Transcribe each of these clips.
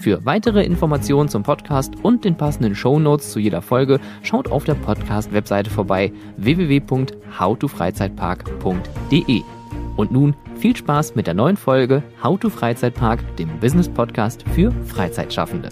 Für weitere Informationen zum Podcast und den passenden Show Notes zu jeder Folge schaut auf der Podcast-Webseite vorbei www.howtofreizeitpark.de. Und nun viel Spaß mit der neuen Folge How to Freizeitpark, dem Business Podcast für Freizeitschaffende.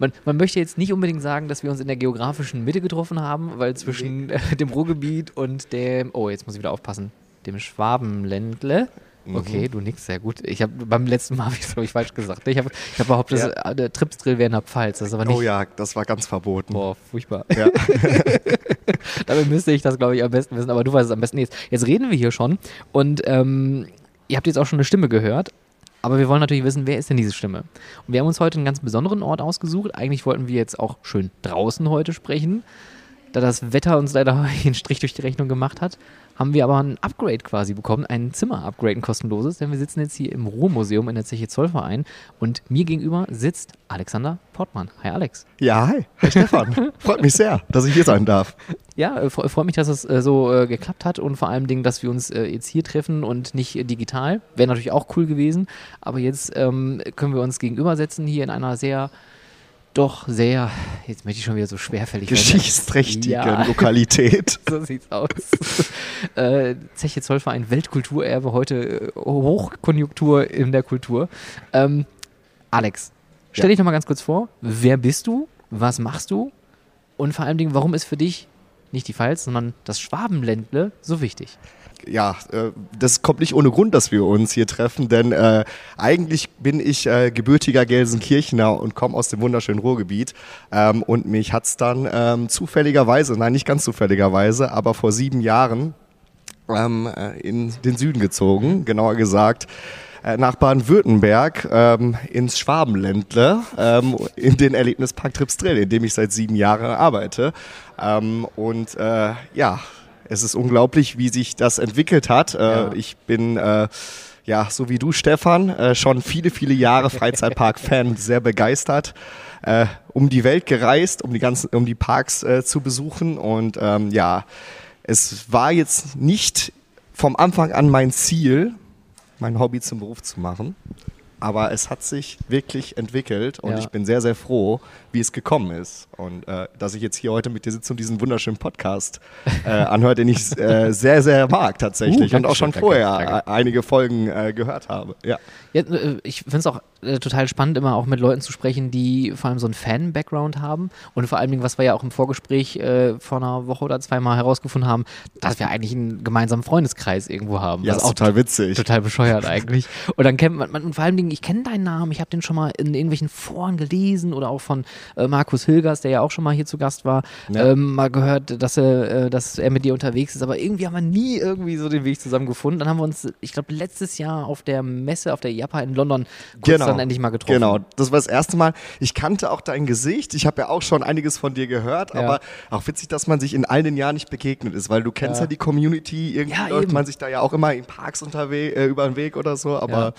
Man, man, möchte jetzt nicht unbedingt sagen, dass wir uns in der geografischen Mitte getroffen haben, weil zwischen äh, dem Ruhrgebiet und dem, oh, jetzt muss ich wieder aufpassen, dem Schwabenländle. Mhm. Okay, du nix, sehr gut. Ich habe beim letzten Mal habe ich glaube ich falsch gesagt. Ich habe ich hab behauptet, ja. dass, äh, der Tripsdrill wäre in der Pfalz, das aber nicht. Oh ja, das war ganz verboten. Boah, furchtbar. Ja. Dabei müsste ich das glaube ich am besten wissen, aber du weißt es am besten jetzt. Jetzt reden wir hier schon und ähm, ihr habt jetzt auch schon eine Stimme gehört, aber wir wollen natürlich wissen, wer ist denn diese Stimme? Und wir haben uns heute einen ganz besonderen Ort ausgesucht. Eigentlich wollten wir jetzt auch schön draußen heute sprechen. Da das Wetter uns leider einen Strich durch die Rechnung gemacht hat, haben wir aber ein Upgrade quasi bekommen, ein Zimmer-Upgrade, ein kostenloses, denn wir sitzen jetzt hier im Ruhrmuseum in der Zeche Zollverein und mir gegenüber sitzt Alexander Portmann. Hi Alex. Ja, hi. Hi Stefan. Freut mich sehr, dass ich hier sein darf. Ja, äh, freut mich, dass es äh, so äh, geklappt hat und vor allem Dingen, dass wir uns äh, jetzt hier treffen und nicht äh, digital. Wäre natürlich auch cool gewesen, aber jetzt ähm, können wir uns gegenübersetzen hier in einer sehr doch sehr, jetzt möchte ich schon wieder so schwerfällig Geschichtsträchtige ja. Lokalität. so sieht's aus. äh, Zeche Zollverein Weltkulturerbe, heute äh, Hochkonjunktur in der Kultur. Ähm, Alex, stell ja. dich doch mal ganz kurz vor. Wer bist du? Was machst du? Und vor allen Dingen, warum ist für dich nicht die Pfalz, sondern das Schwabenländle so wichtig? ja, äh, das kommt nicht ohne Grund, dass wir uns hier treffen, denn äh, eigentlich bin ich äh, gebürtiger Gelsenkirchener und komme aus dem wunderschönen Ruhrgebiet. Ähm, und mich hat es dann ähm, zufälligerweise, nein, nicht ganz zufälligerweise, aber vor sieben Jahren ähm, äh, in den Süden gezogen, genauer gesagt nach Baden-Württemberg ähm, ins Schwabenländle, ähm, in den Erlebnispark Tripsdrill, in dem ich seit sieben Jahren arbeite. Ähm, und äh, ja, es ist unglaublich, wie sich das entwickelt hat. Äh, ja. Ich bin äh, ja, so wie du, Stefan, äh, schon viele, viele Jahre Freizeitpark-Fan, sehr begeistert. Äh, um die Welt gereist, um die ganzen, um die Parks äh, zu besuchen. Und ähm, ja, es war jetzt nicht vom Anfang an mein Ziel, mein Hobby zum Beruf zu machen aber es hat sich wirklich entwickelt und ja. ich bin sehr, sehr froh, wie es gekommen ist. Und äh, dass ich jetzt hier heute mit dir sitze und diesen wunderschönen Podcast äh, anhöre, den ich äh, sehr, sehr mag tatsächlich uh, und auch schon vorher danke, einige Folgen äh, gehört habe. Ja. ja äh, ich finde es auch äh, total spannend, immer auch mit Leuten zu sprechen, die vor allem so einen Fan-Background haben und vor allem, was wir ja auch im Vorgespräch vor einer Woche oder zweimal herausgefunden haben, dass wir eigentlich einen gemeinsamen Freundeskreis irgendwo haben. Ja, das ist auch total witzig. Total bescheuert eigentlich. Und dann kennt man, man und vor allem ich kenne deinen Namen, ich habe den schon mal in irgendwelchen Foren gelesen oder auch von äh, Markus Hilgers, der ja auch schon mal hier zu Gast war, ja. ähm, mal gehört, dass er, äh, dass er mit dir unterwegs ist. Aber irgendwie haben wir nie irgendwie so den Weg zusammen gefunden. Dann haben wir uns, ich glaube, letztes Jahr auf der Messe, auf der Japa in London, kurz genau. dann endlich mal getroffen. Genau, das war das erste Mal. Ich kannte auch dein Gesicht. Ich habe ja auch schon einiges von dir gehört, ja. aber auch witzig, dass man sich in all den Jahren nicht begegnet ist, weil du kennst ja, ja die Community. Irgendwie läuft eben. man sich da ja auch immer in Parks unterwegs, äh, über den Weg oder so, aber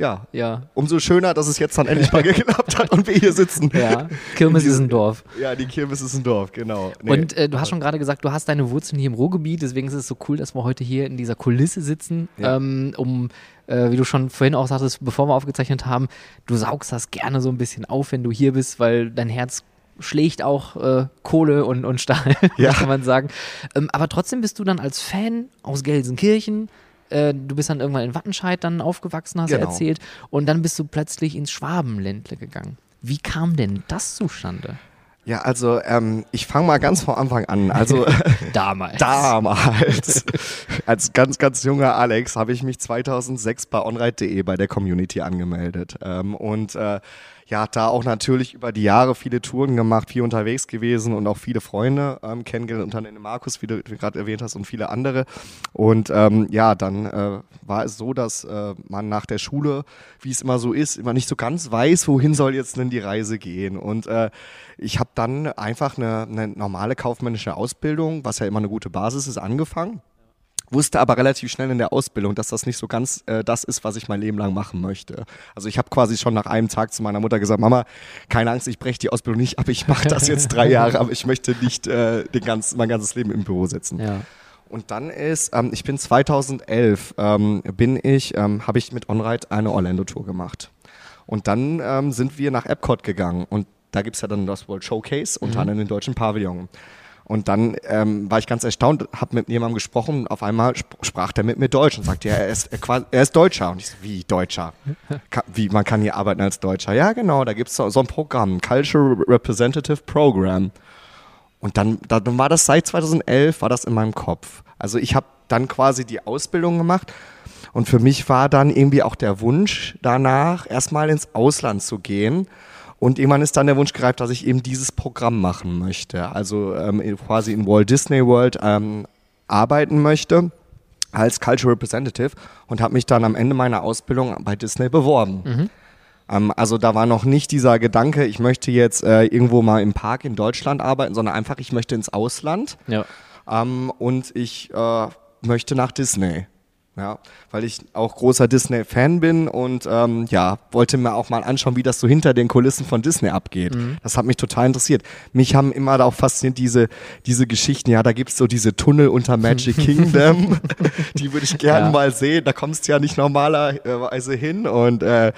ja, ja. Umso schöner, dass es jetzt dann endlich mal geklappt hat und wir hier sitzen. Ja, Kirmes ist ein Dorf. Ja, die Kirmes ist ein Dorf, genau. Nee. Und äh, du hast schon gerade gesagt, du hast deine Wurzeln hier im Ruhrgebiet, deswegen ist es so cool, dass wir heute hier in dieser Kulisse sitzen, ja. ähm, um äh, wie du schon vorhin auch sagtest, bevor wir aufgezeichnet haben, du saugst das gerne so ein bisschen auf, wenn du hier bist, weil dein Herz schlägt auch äh, Kohle und, und Stahl, ja. kann man sagen. Ähm, aber trotzdem bist du dann als Fan aus Gelsenkirchen äh, du bist dann irgendwann in Wattenscheid dann aufgewachsen, hast Genau. du erzählt. Und dann bist du plötzlich ins Schwabenländle gegangen. Wie kam denn das zustande? Ja, also ähm, ich fange mal ganz vor Anfang an. Also Damals. damals, als ganz, ganz junger Alex, habe ich mich 2006 bei onride.de bei der Community angemeldet. Ähm, und äh, ja, da auch natürlich über die Jahre viele Touren gemacht, viel unterwegs gewesen und auch viele Freunde ähm, kennengelernt, unter anderem Markus, wie du gerade erwähnt hast, und viele andere. Und ähm, ja, dann äh, war es so, dass äh, man nach der Schule, wie es immer so ist, immer nicht so ganz weiß, wohin soll jetzt denn die Reise gehen. Und äh, ich habe dann einfach eine, eine normale kaufmännische Ausbildung, was ja immer eine gute Basis ist, angefangen wusste aber relativ schnell in der Ausbildung, dass das nicht so ganz äh, das ist, was ich mein Leben lang machen möchte. Also ich habe quasi schon nach einem Tag zu meiner Mutter gesagt, Mama, keine Angst, ich breche die Ausbildung nicht ab, ich mache das jetzt drei Jahre, aber ich möchte nicht äh, den ganz, mein ganzes Leben im Büro sitzen. Ja. Und dann ist, ähm, ich bin 2011, ähm, bin ich, ähm, habe ich mit OnRide eine Orlando-Tour gemacht. Und dann ähm, sind wir nach Epcot gegangen und da gibt's ja dann das World Showcase, unter anderem den deutschen Pavillon. Und dann ähm, war ich ganz erstaunt, habe mit jemandem gesprochen auf einmal sp sprach der mit mir Deutsch und sagte, ja, er ist, er, qua- er ist Deutscher. Und ich so, wie Deutscher? Ka wie, man kann hier arbeiten als Deutscher? Ja, genau, da gibt's so, so ein Programm, Cultural Representative Program. Und dann, dann war das seit 2011, war das in meinem Kopf. Also ich habe dann quasi die Ausbildung gemacht und für mich war dann irgendwie auch der Wunsch danach, erstmal ins Ausland zu gehen. Und irgendwann ist dann der Wunsch gereift, dass ich eben dieses Programm machen möchte. Also ähm, quasi in Walt Disney World ähm, arbeiten möchte als Cultural Representative und habe mich dann am Ende meiner Ausbildung bei Disney beworben. Ähm, also da war noch nicht dieser Gedanke, ich möchte jetzt äh, irgendwo mal im Park in Deutschland arbeiten, sondern einfach, ich möchte ins Ausland Ja. ähm, und ich äh, möchte nach Disney. Ja, weil ich auch großer Disney-Fan bin und ähm, ja, wollte mir auch mal anschauen, wie das so hinter den Kulissen von Disney abgeht. Das hat mich total interessiert. Mich haben immer auch fasziniert diese, diese Geschichten, ja, da gibt's so diese Tunnel unter Magic Kingdom, die würde ich gerne Ja. mal sehen. Da kommst du ja nicht normalerweise hin und äh,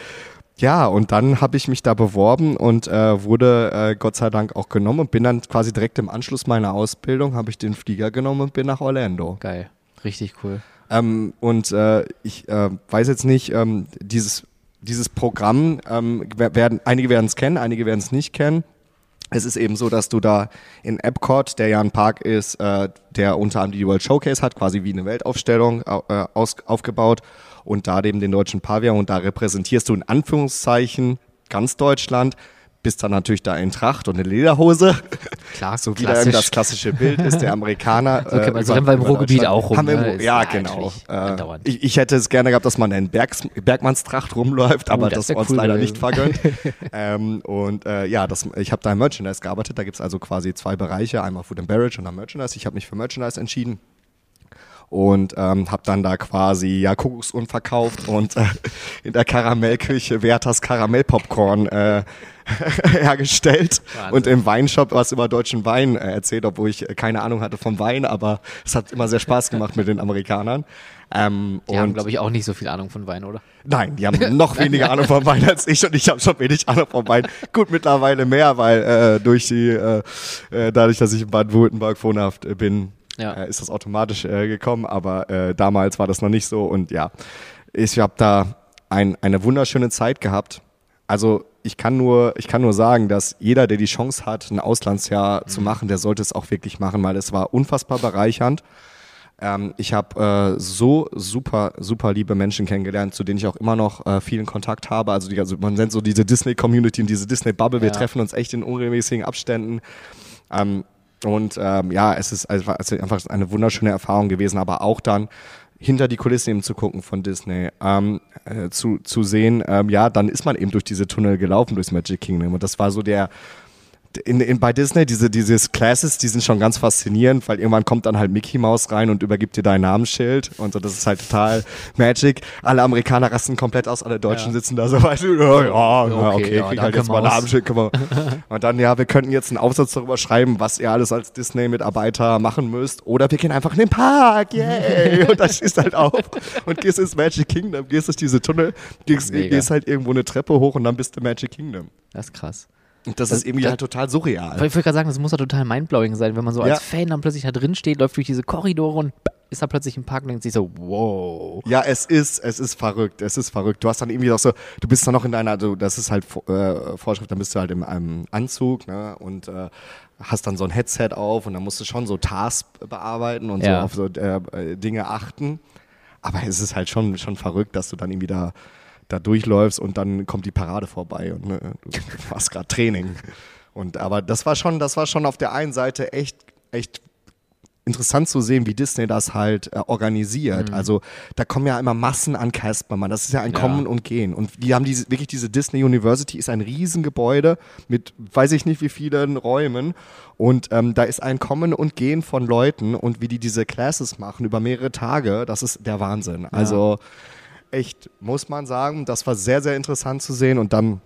ja, und dann habe ich mich da beworben und äh, wurde äh, Gott sei Dank auch genommen und bin dann quasi direkt im Anschluss meiner Ausbildung, habe ich den Flieger genommen und bin nach Orlando. Geil. Richtig cool. Ähm, und äh, ich äh, weiß jetzt nicht, ähm, dieses, dieses Programm, ähm, wer- werden, einige werden es kennen, einige werden es nicht kennen. Es ist eben so, dass du da in Epcot, der ja ein Park ist, äh, der unter anderem die World Showcase hat, quasi wie eine Weltaufstellung au- äh, aus, aufgebaut und da eben den deutschen Pavillon und da repräsentierst du in Anführungszeichen ganz Deutschland, bist dann natürlich da in Tracht und in Lederhose, Klar, so wie da eben das klassische Bild ist, der Amerikaner. So kennt man- so rennen wir im Ruhrgebiet auch rum, im ne? Ist ja, ja genau. Äh, ich, ich hätte es gerne gehabt, dass man in Bergs, Bergmannstracht rumläuft, aber Oh, das das, uns cool leider nicht vergönnt. ähm, und äh, ja, das, ich habe da im Merchandise gearbeitet. Da gibt es also quasi zwei Bereiche, einmal Food and Beverage und dann Merchandise. Ich habe mich für Merchandise entschieden und ähm, habe dann da quasi ja Kuckucksuhren verkauft und äh, in der Karamellküche Werthers Karamellpopcorn äh, hergestellt Wahnsinn. und im Weinshop was über deutschen Wein äh, erzählt, obwohl ich äh, keine Ahnung hatte vom Wein, aber es hat immer sehr Spaß gemacht mit den Amerikanern. Ähm, Die haben, glaube ich, auch nicht so viel Ahnung von Wein, oder? Nein, die haben noch weniger Ahnung vom Wein als ich und ich habe schon wenig Ahnung vom Wein. Gut, mittlerweile mehr, weil äh, durch die, äh, äh, dadurch, dass ich in Baden-Württemberg wohnhaft äh, bin, Ja. äh, ist das automatisch äh, gekommen, aber äh, damals war das noch nicht so und ja, ich habe da ein, eine wunderschöne Zeit gehabt. Also ich kann nur, ich kann nur sagen, dass jeder, der die Chance hat, ein Auslandsjahr zu machen, der sollte es auch wirklich machen, weil es war unfassbar bereichernd. Ähm, ich habe äh, so super, super liebe Menschen kennengelernt, zu denen ich auch immer noch äh, vielen Kontakt habe. Also, die, also man nennt so diese Disney-Community und diese Disney-Bubble. Wir Ja. treffen uns echt in unregelmäßigen Abständen. Ähm, und ähm, ja, es ist einfach, eine wunderschöne Erfahrung gewesen, aber auch dann hinter die Kulissen eben zu gucken von Disney, ähm, äh, zu, zu sehen, ähm, ja, dann ist man eben durch diese Tunnel gelaufen, durchs Magic Kingdom. Und das war so der, in, in, bei Disney, diese, dieses Classes, die sind schon ganz faszinierend, weil irgendwann kommt dann halt Mickey Mouse rein und übergibt dir dein Namensschild und so, das ist halt total Magic. Alle Amerikaner rasten komplett aus, alle Deutschen Ja. sitzen da so, weißt du, ja, ja, Okay, okay, ja, krieg halt jetzt mal ein. Namensschild, können wir. Und dann, ja, wir könnten jetzt einen Aufsatz darüber schreiben, was ihr alles als Disney-Mitarbeiter machen müsst, oder wir gehen einfach in den Park, yay! Und dann du halt auf und gehst ins Magic Kingdom, gehst durch diese Tunnel, gehst, Mega. gehst halt irgendwo eine Treppe hoch und dann bist du Magic Kingdom. Das ist krass. Und das, ist irgendwie das- halt total surreal. Ich wollte gerade sagen, das muss ja total mindblowing sein, wenn man so als Ja. Fan dann plötzlich da drin steht, läuft durch diese Korridore und ist da plötzlich im Park und denkt sich so, wow. Ja, es ist, es ist verrückt, es ist verrückt. Du hast dann irgendwie auch so, du bist dann noch in deiner, also das ist halt äh, Vorschrift, dann bist du halt in einem Anzug, ne, und äh, hast dann so ein Headset auf und dann musst du schon so Tasks bearbeiten und Ja. so auf so äh, Dinge achten. Aber es ist halt schon, schon verrückt, dass du dann irgendwie da, da durchläufst und dann kommt die Parade vorbei und ne, du machst gerade Training. Und aber das war schon, das war schon auf der einen Seite echt, echt interessant zu sehen, wie Disney das halt äh, organisiert. Also da kommen ja immer Massen an Caspermann. Das ist ja ein Ja. Kommen und Gehen. Und die haben diese, wirklich diese Disney University ist ein Riesengebäude mit weiß ich nicht wie vielen Räumen. Und ähm, da ist ein Kommen und Gehen von Leuten und wie die diese Classes machen über mehrere Tage, das ist der Wahnsinn. Also echt, muss man sagen, das war sehr, sehr interessant zu sehen. Und dann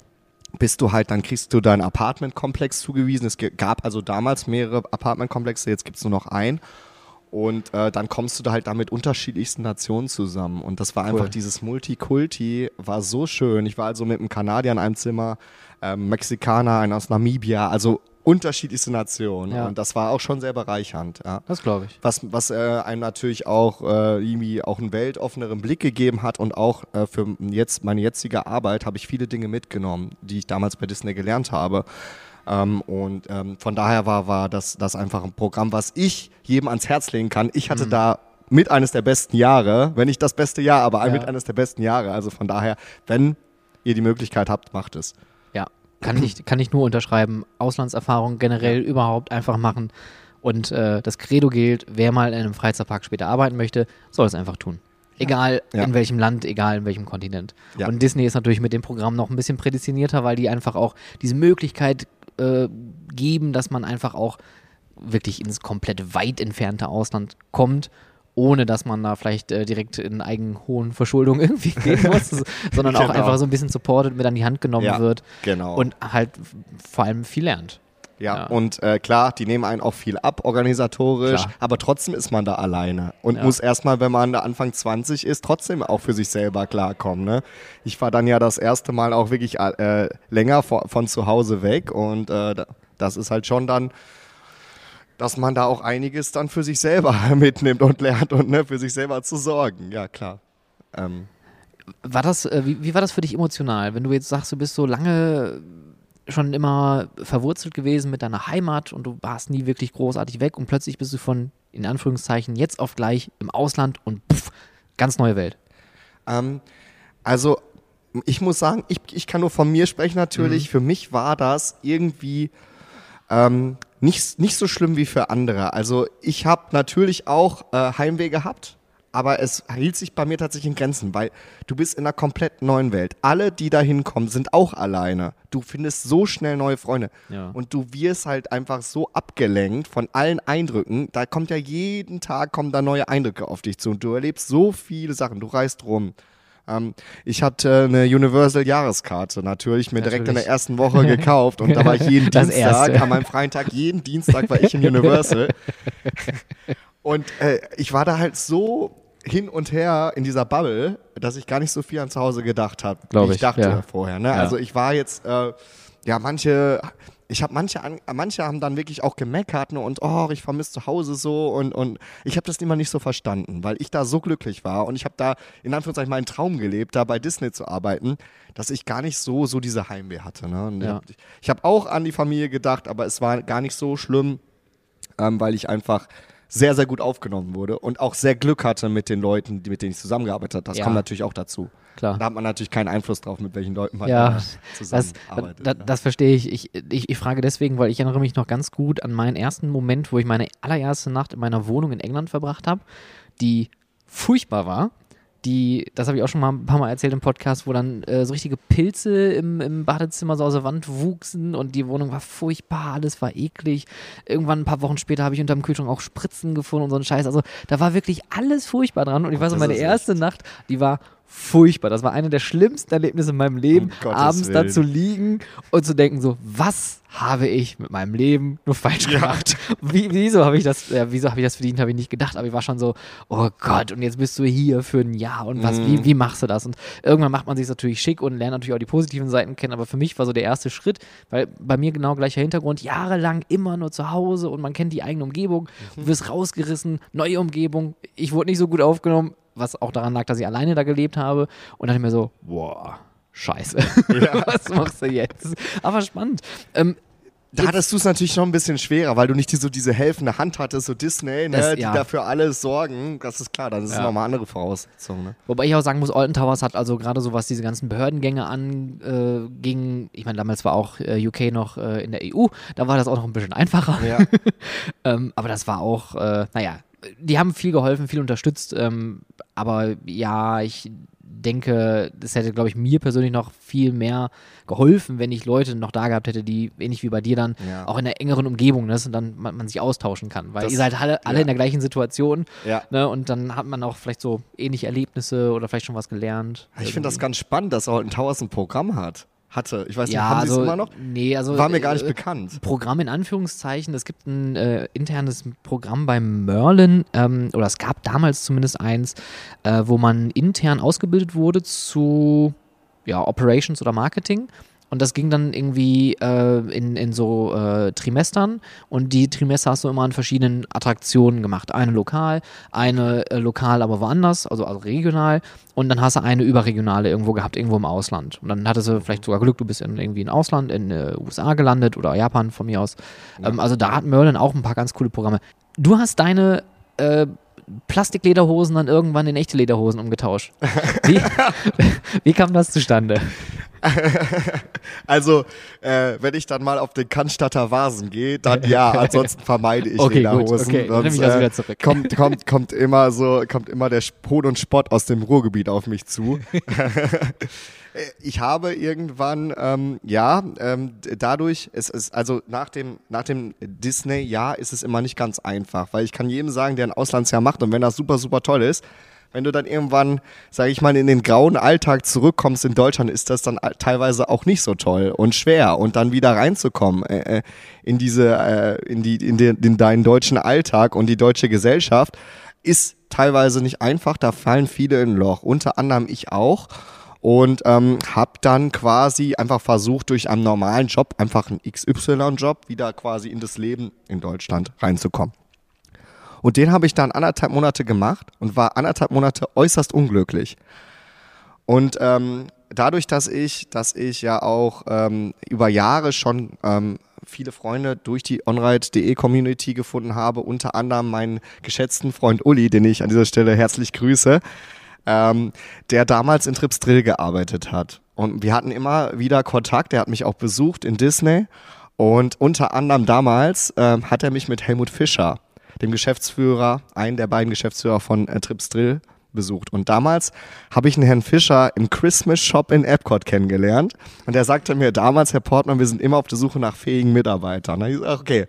bist du halt, dann kriegst du deinen Apartmentkomplex zugewiesen. Es gab also damals mehrere Apartmentkomplexe, jetzt gibt es nur noch einen. Und äh, dann kommst du da halt da mit unterschiedlichsten Nationen zusammen. Und das war einfach Cool. dieses Multikulti, war so schön. Ich war also mit einem Kanadier in einem Zimmer, ähm, Mexikaner, einer aus Namibia, also unterschiedlichste Nationen. Ja. Und das war auch schon sehr bereichernd. Ja. Das glaube ich. Was, was äh, einem natürlich auch äh, irgendwie auch einen weltoffeneren Blick gegeben hat und auch äh, für jetzt meine jetzige Arbeit habe ich viele Dinge mitgenommen, die ich damals bei Disney gelernt habe. Ähm, und ähm, von daher war, war das, das einfach ein Programm, was ich jedem ans Herz legen kann. Ich hatte da mit eines der besten Jahre, wenn nicht das beste Jahr, aber Ja. mit eines der besten Jahre. Also von daher, wenn ihr die Möglichkeit habt, macht es. Kann ich, kann ich nur unterschreiben. Auslandserfahrung generell überhaupt einfach machen. Und äh, das Credo gilt, wer mal in einem Freizeitpark später arbeiten möchte, soll es einfach tun. Egal Ja. in welchem Land, egal in welchem Kontinent. Ja. Und Disney ist natürlich mit dem Programm noch ein bisschen prädestinierter, weil die einfach auch diese Möglichkeit äh, geben, dass man einfach auch wirklich ins komplett weit entfernte Ausland kommt, ohne dass man da vielleicht äh, direkt in eigenhohen Verschuldung irgendwie gehen muss, sondern auch Genau. einfach so ein bisschen supported mit an die Hand genommen Ja, wird genau. und halt vor allem viel lernt. Ja, Ja. und äh, klar, die nehmen einen auch viel ab, organisatorisch, Klar. aber trotzdem ist man da alleine und Ja. muss erstmal, wenn man da Anfang 20 ist, trotzdem auch für sich selber klarkommen. Ne? Ich war dann ja das erste Mal auch wirklich äh, länger von, von zu Hause weg und äh, da- das ist halt schon dann, dass man da auch einiges dann für sich selber mitnimmt und lernt und ne, für sich selber zu sorgen. Ja, klar. Ähm, War das, äh, wie, wie war das für dich emotional, wenn du jetzt sagst, du bist so lange schon immer verwurzelt gewesen mit deiner Heimat und du warst nie wirklich großartig weg und plötzlich bist du von, in Anführungszeichen, jetzt auf gleich im Ausland und puff, ganz neue Welt. Ähm, also, ich muss sagen, ich, ich kann nur von mir sprechen natürlich. Für mich war das irgendwie ähm, nicht, nicht so schlimm wie für andere. Also, ich habe natürlich auch äh, Heimweh gehabt, aber es hielt sich bei mir tatsächlich in Grenzen, weil du bist in einer komplett neuen Welt. Alle, die da hinkommen, sind auch alleine. Du findest so schnell neue Freunde. Ja. Und du wirst halt einfach so abgelenkt von allen Eindrücken. Da kommt ja jeden Tag kommen da neue Eindrücke auf dich zu. Und du erlebst so viele Sachen. Du reist rum. Ähm, ich hatte eine Universal-Jahreskarte natürlich mir direkt in Natürlich. der ersten Woche gekauft. Und da war ich jeden Dienstag, Erste. an meinem freien Tag, jeden Dienstag war ich in Universal. Und äh, ich war da halt so hin und her in dieser Bubble, dass ich gar nicht so viel an zu Hause gedacht habe, wie ich, ich dachte ja. vorher. Ne? Ja. Also ich war jetzt, äh, ja, manche, ich habe manche, an, manche haben dann wirklich auch gemeckert ne, und oh, ich vermisse zu Hause so und, und ich habe das immer nicht so verstanden, weil ich da so glücklich war und ich habe da in Anführungszeichen meinen Traum gelebt, da bei Disney zu arbeiten, dass ich gar nicht so, so diese Heimweh hatte. Ne? Ja. Ich, ich habe auch an die Familie gedacht, aber es war gar nicht so schlimm, ähm, weil ich einfach sehr, sehr gut aufgenommen wurde und auch sehr Glück hatte mit den Leuten, die, mit denen ich zusammengearbeitet habe. Das Ja. kommt natürlich auch dazu. Klar. Da hat man natürlich keinen Einfluss drauf, mit welchen Leuten man Ja, da das, zusammenarbeitet. da, ne? das verstehe ich. Ich, ich. ich frage deswegen, weil ich erinnere mich noch ganz gut an meinen ersten Moment, wo ich meine allererste Nacht in meiner Wohnung in England verbracht habe, die furchtbar war. Die, das habe ich auch schon mal ein paar Mal erzählt im Podcast, wo dann äh, so richtige Pilze im, im Badezimmer so aus der Wand wuchsen und die Wohnung war furchtbar, alles war eklig. Irgendwann ein paar Wochen später habe ich unterm Kühlschrank auch Spritzen gefunden und so einen Scheiß. Also da war wirklich alles furchtbar dran und ich weiß noch, meine erste Nacht, die war furchtbar. Das war eine der schlimmsten Erlebnisse in meinem Leben, Um abends da Willen. zu liegen und zu denken so, was habe ich mit meinem Leben nur falsch gemacht? Wie, wieso habe ich das, äh, wieso habe ich das verdient, habe ich nicht gedacht, aber ich war schon so, oh Gott, und jetzt bist du hier für ein Jahr und was, Mhm. wie, wie machst du das? Und irgendwann macht man sich natürlich schick und lernt natürlich auch die positiven Seiten kennen, aber für mich war so der erste Schritt, weil bei mir genau gleicher Hintergrund, jahrelang immer nur zu Hause und man kennt die eigene Umgebung, Mhm. du wirst rausgerissen, neue Umgebung, ich wurde nicht so gut aufgenommen, was auch daran lag, dass ich alleine da gelebt habe und dann mir so, boah, scheiße, was machst du jetzt? Aber spannend. Ähm, Da hattest du es natürlich schon ein bisschen schwerer, weil du nicht die, so diese helfende Hand hattest, so Disney, ne, Das- die ja. dafür alles sorgen. Das ist klar, dann ist Ja. nochmal andere Voraussetzungen. Ne? Wobei ich auch sagen muss, Alton Towers hat also gerade so was diese ganzen Behördengänge anging, ich meine, damals war auch äh, UK noch äh, in der EU, da war das auch noch ein bisschen einfacher. Ja. ähm, aber das war auch, äh, naja, die haben viel geholfen, viel unterstützt, ähm, aber ja, ich denke, das hätte, glaube ich, mir persönlich noch viel mehr geholfen, wenn ich Leute noch da gehabt hätte, die ähnlich wie bei dir dann Ja. auch in der engeren Umgebung ist und dann man, man sich austauschen kann, weil Das- ihr seid alle, alle ja. in der gleichen Situation Ja. ne, und dann hat man auch vielleicht so ähnliche Erlebnisse oder vielleicht schon was gelernt. Ich finde das ganz spannend, dass Alton Towers ein Programm hat. Hatte. Ich weiß nicht, ja, haben sie also, es immer noch? Nee, also War mir gar nicht äh, bekannt. Programm in Anführungszeichen. Es gibt ein äh, internes Programm bei Merlin, ähm, oder es gab damals zumindest eins, äh, wo man intern ausgebildet wurde zu ja, Operations oder Marketing. Und das ging dann irgendwie äh, in, in so äh, Trimestern. Und die Trimester hast du immer an verschiedenen Attraktionen gemacht. Eine lokal, eine äh, lokal, aber woanders, also, also regional. Und dann hast du eine überregionale irgendwo gehabt, irgendwo im Ausland. Und dann hattest du vielleicht sogar Glück, du bist in, irgendwie in Ausland, in äh, USA gelandet oder Japan von mir aus. Ähm, also da hat Merlin auch ein paar ganz coole Programme. Du hast deine äh, Plastiklederhosen dann irgendwann in echte Lederhosen umgetauscht. Wie, wie kam das zustande? Also, äh, wenn ich dann mal auf den Cannstatter Vasen gehe, dann ja, ansonsten vermeide ich Okay, gut, Lederhosen. okay, dann nehme ich das wieder zurück. Kommt, kommt, kommt immer so, kommt immer der Hohn und Spott aus dem Ruhrgebiet auf mich zu. ich habe irgendwann, ähm, ja, ähm, dadurch, es ist, also nach dem, nach dem Disney-Jahr ist es immer nicht ganz einfach, weil ich kann jedem sagen, der ein Auslandsjahr macht und wenn das super, super toll ist, wenn du dann irgendwann, sage ich mal, in den grauen Alltag zurückkommst in Deutschland, ist das dann teilweise auch nicht so toll und schwer und dann wieder reinzukommen äh, äh, in diese, äh, in die, in den, in deinen deutschen Alltag und die deutsche Gesellschaft ist teilweise nicht einfach. Da fallen viele in Loch, unter anderem ich auch und ähm, habe dann quasi einfach versucht, durch einen normalen Job, einfach einen XY-Job, wieder quasi in das Leben in Deutschland reinzukommen. Und den habe ich dann anderthalb Monate gemacht und war anderthalb Monate äußerst unglücklich. Und ähm, dadurch, dass ich, dass ich ja auch ähm, über Jahre schon ähm, viele Freunde durch die onride.de Community gefunden habe, unter anderem meinen geschätzten Freund Uli, den ich an dieser Stelle herzlich grüße, ähm, der damals in Trips Drill gearbeitet hat. Und wir hatten immer wieder Kontakt, der hat mich auch besucht in Disney. Und unter anderem damals ähm, hat er mich mit Helmut Fischer, dem Geschäftsführer, einen der beiden Geschäftsführer von äh, Trips Drill, besucht. Und damals habe ich einen Herrn Fischer im Christmas Shop in Epcot kennengelernt. Und er sagte mir damals, Herr Portmann, wir sind immer auf der Suche nach fähigen Mitarbeitern. Und ich sag, okay.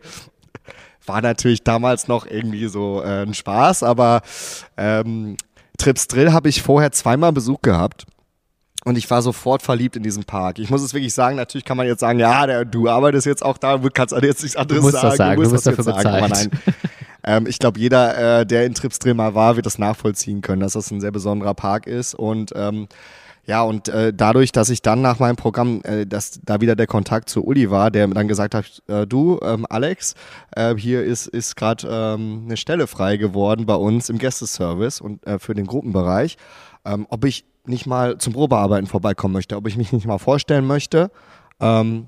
War natürlich damals noch irgendwie so äh, ein Spaß, aber ähm, Trips Drill habe ich vorher zweimal Besuch gehabt. Und ich war sofort verliebt in diesen Park. Ich muss es wirklich sagen, natürlich kann man jetzt sagen, ja, der, du arbeitest jetzt auch da, du kannst jetzt nichts anderes musst das sagen. sagen, du musst bist das dafür jetzt sagen. Ähm, ich glaube, jeder, äh, der in Trips Drill mal war, wird das nachvollziehen können, dass das ein sehr besonderer Park ist. Und ähm, ja, und äh, dadurch, dass ich dann nach meinem Programm, äh, dass da wieder der Kontakt zu Uli war, der dann gesagt hat, äh, du, ähm, Alex, äh, hier ist, ist gerade ähm, eine Stelle frei geworden bei uns im Gästeservice und äh, für den Gruppenbereich, ähm, ob ich nicht mal zum Probearbeiten vorbeikommen möchte, ob ich mich nicht mal vorstellen möchte. Ähm,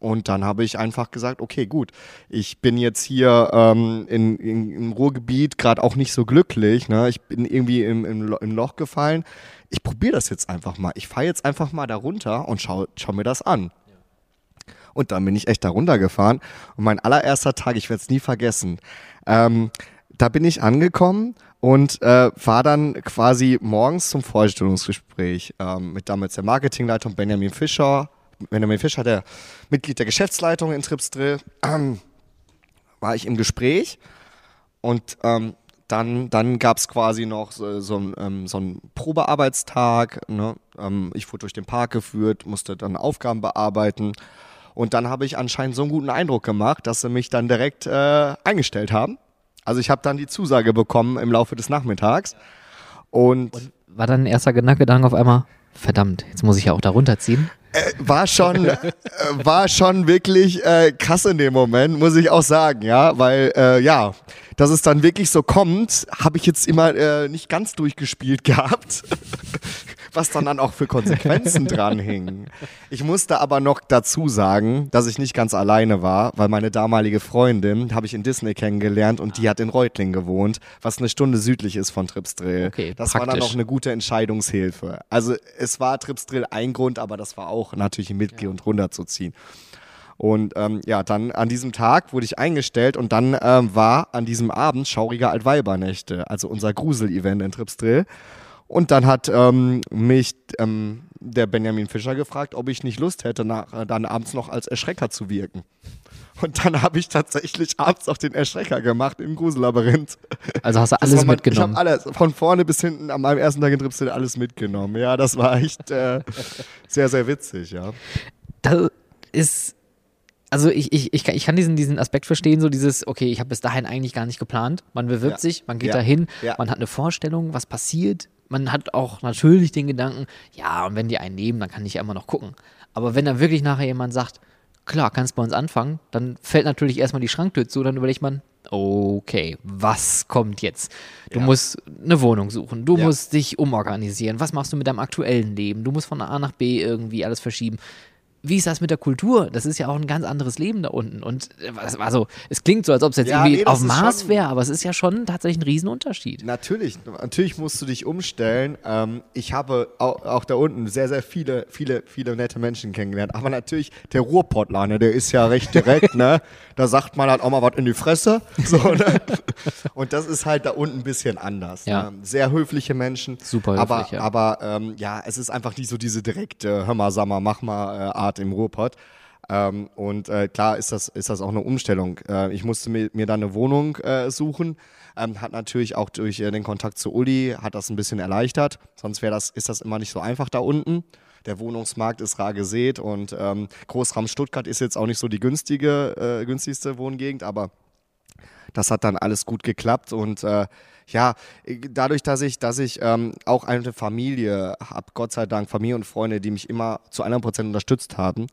und dann habe ich einfach gesagt, okay, gut, ich bin jetzt hier ähm, in, in, im Ruhrgebiet gerade auch nicht so glücklich. Ne? Ich bin irgendwie im, im, im Loch gefallen. Ich probiere das jetzt einfach mal. Ich fahre jetzt einfach mal da runter und schau, schau mir das an. Und dann bin ich echt da runtergefahren. Und mein allererster Tag, ich werde es nie vergessen, ähm, da bin ich angekommen und äh, war dann quasi morgens zum Vorstellungsgespräch ähm, mit damals der Marketingleitung Benjamin Fischer. Benjamin Fischer, der Mitglied der Geschäftsleitung in Trips Drill, ähm, war ich im Gespräch und ähm, dann, dann gab es quasi noch so, so, ähm, so einen Probearbeitstag. Ne? Ähm, ich wurde durch den Park geführt, musste dann Aufgaben bearbeiten. Und dann habe ich anscheinend so einen guten Eindruck gemacht, dass sie mich dann direkt äh, eingestellt haben. Also ich habe dann die Zusage bekommen im Laufe des Nachmittags. Und, Und war dann ein erster Gedanke auf einmal, verdammt, jetzt muss ich ja auch da runterziehen? Äh, war schon, äh, war schon wirklich äh, krass in dem Moment, muss ich auch sagen, ja, weil äh, ja, dass es dann wirklich so kommt, habe ich jetzt immer äh, nicht ganz durchgespielt gehabt, was dann dann auch für Konsequenzen dran hingen. Ich musste aber noch dazu sagen, dass ich nicht ganz alleine war, weil meine damalige Freundin habe ich in Disney kennengelernt und die hat in Reutlingen gewohnt, was eine Stunde südlich ist von Tripsdrill. Okay, das war dann praktisch. noch eine gute Entscheidungshilfe. Also es war Tripsdrill ein Grund, aber das war auch natürlich ein Mitglied und runterzuziehen. Und ähm, ja, dann an diesem Tag wurde ich eingestellt und dann ähm, war an diesem Abend Schaurige Altweibernächte, also unser Grusel-Event in Tripsdrill. Und dann hat ähm, mich ähm, der Benjamin Fischer gefragt, ob ich nicht Lust hätte, nach, äh, dann abends noch als Erschrecker zu wirken. Und dann habe ich tatsächlich abends auch den Erschrecker gemacht im Grusellabyrinth. Also hast du alles mein- mitgenommen. Ich habe alles, von vorne bis hinten an meinem ersten Tag in Tripsdrill alles mitgenommen. Ja, das war echt äh, sehr, sehr witzig, ja. das ist, also ich, ich, ich, kann, ich kann diesen, diesen Aspekt verstehen, so dieses, okay, ich habe bis dahin eigentlich gar nicht geplant. Man bewirbt Ja. sich, man geht Ja. dahin, Ja. man hat eine Vorstellung, was passiert. Man hat auch natürlich den Gedanken, ja, und wenn die einen nehmen, dann kann ich ja immer noch gucken. Aber wenn dann wirklich nachher jemand sagt, klar, kannst bei uns anfangen, dann fällt natürlich erstmal die Schranktür zu, dann überlegt man, okay, was kommt jetzt? Du Ja. musst eine Wohnung suchen, du Ja. musst dich umorganisieren, was machst du mit deinem aktuellen Leben? Du musst von A nach B irgendwie alles verschieben. Wie ist das mit der Kultur? Das ist ja auch ein ganz anderes Leben da unten. Und äh, was- also, es klingt so, als ob es jetzt Ja, irgendwie nee, auf Mars wäre, aber es ist ja schon tatsächlich ein Riesenunterschied. Natürlich, natürlich musst du dich umstellen. Ähm, ich habe auch, auch da unten sehr, sehr viele, viele, viele nette Menschen kennengelernt. Aber natürlich, der Ruhrpottler, ne, der ist ja recht direkt, ne? Da sagt man halt auch mal was in die Fresse. So, ne? Und das ist halt da unten ein bisschen anders. Ja. Ne? Sehr höfliche Menschen. Super aber, höflich, ja. Aber ähm, ja, es ist einfach nicht so diese direkte Hör mal, sag mal, mach mal äh, Art im Ruhrpott. Ähm, und äh, klar ist das, ist das auch eine Umstellung. Äh, ich musste mir, mir dann eine Wohnung äh, suchen. Ähm, hat natürlich auch durch äh, den Kontakt zu Uli hat das ein bisschen erleichtert. Sonst wäre das, ist das immer nicht so einfach da unten. Der Wohnungsmarkt ist rar gesät und ähm, Großraum Stuttgart ist jetzt auch nicht so die günstige, äh, günstigste Wohngegend, aber das hat dann alles gut geklappt und äh, ja, dadurch, dass ich, dass ich ähm, auch eine Familie habe, Gott sei Dank, Familie und Freunde, die mich immer zu 100 Prozent unterstützt haben,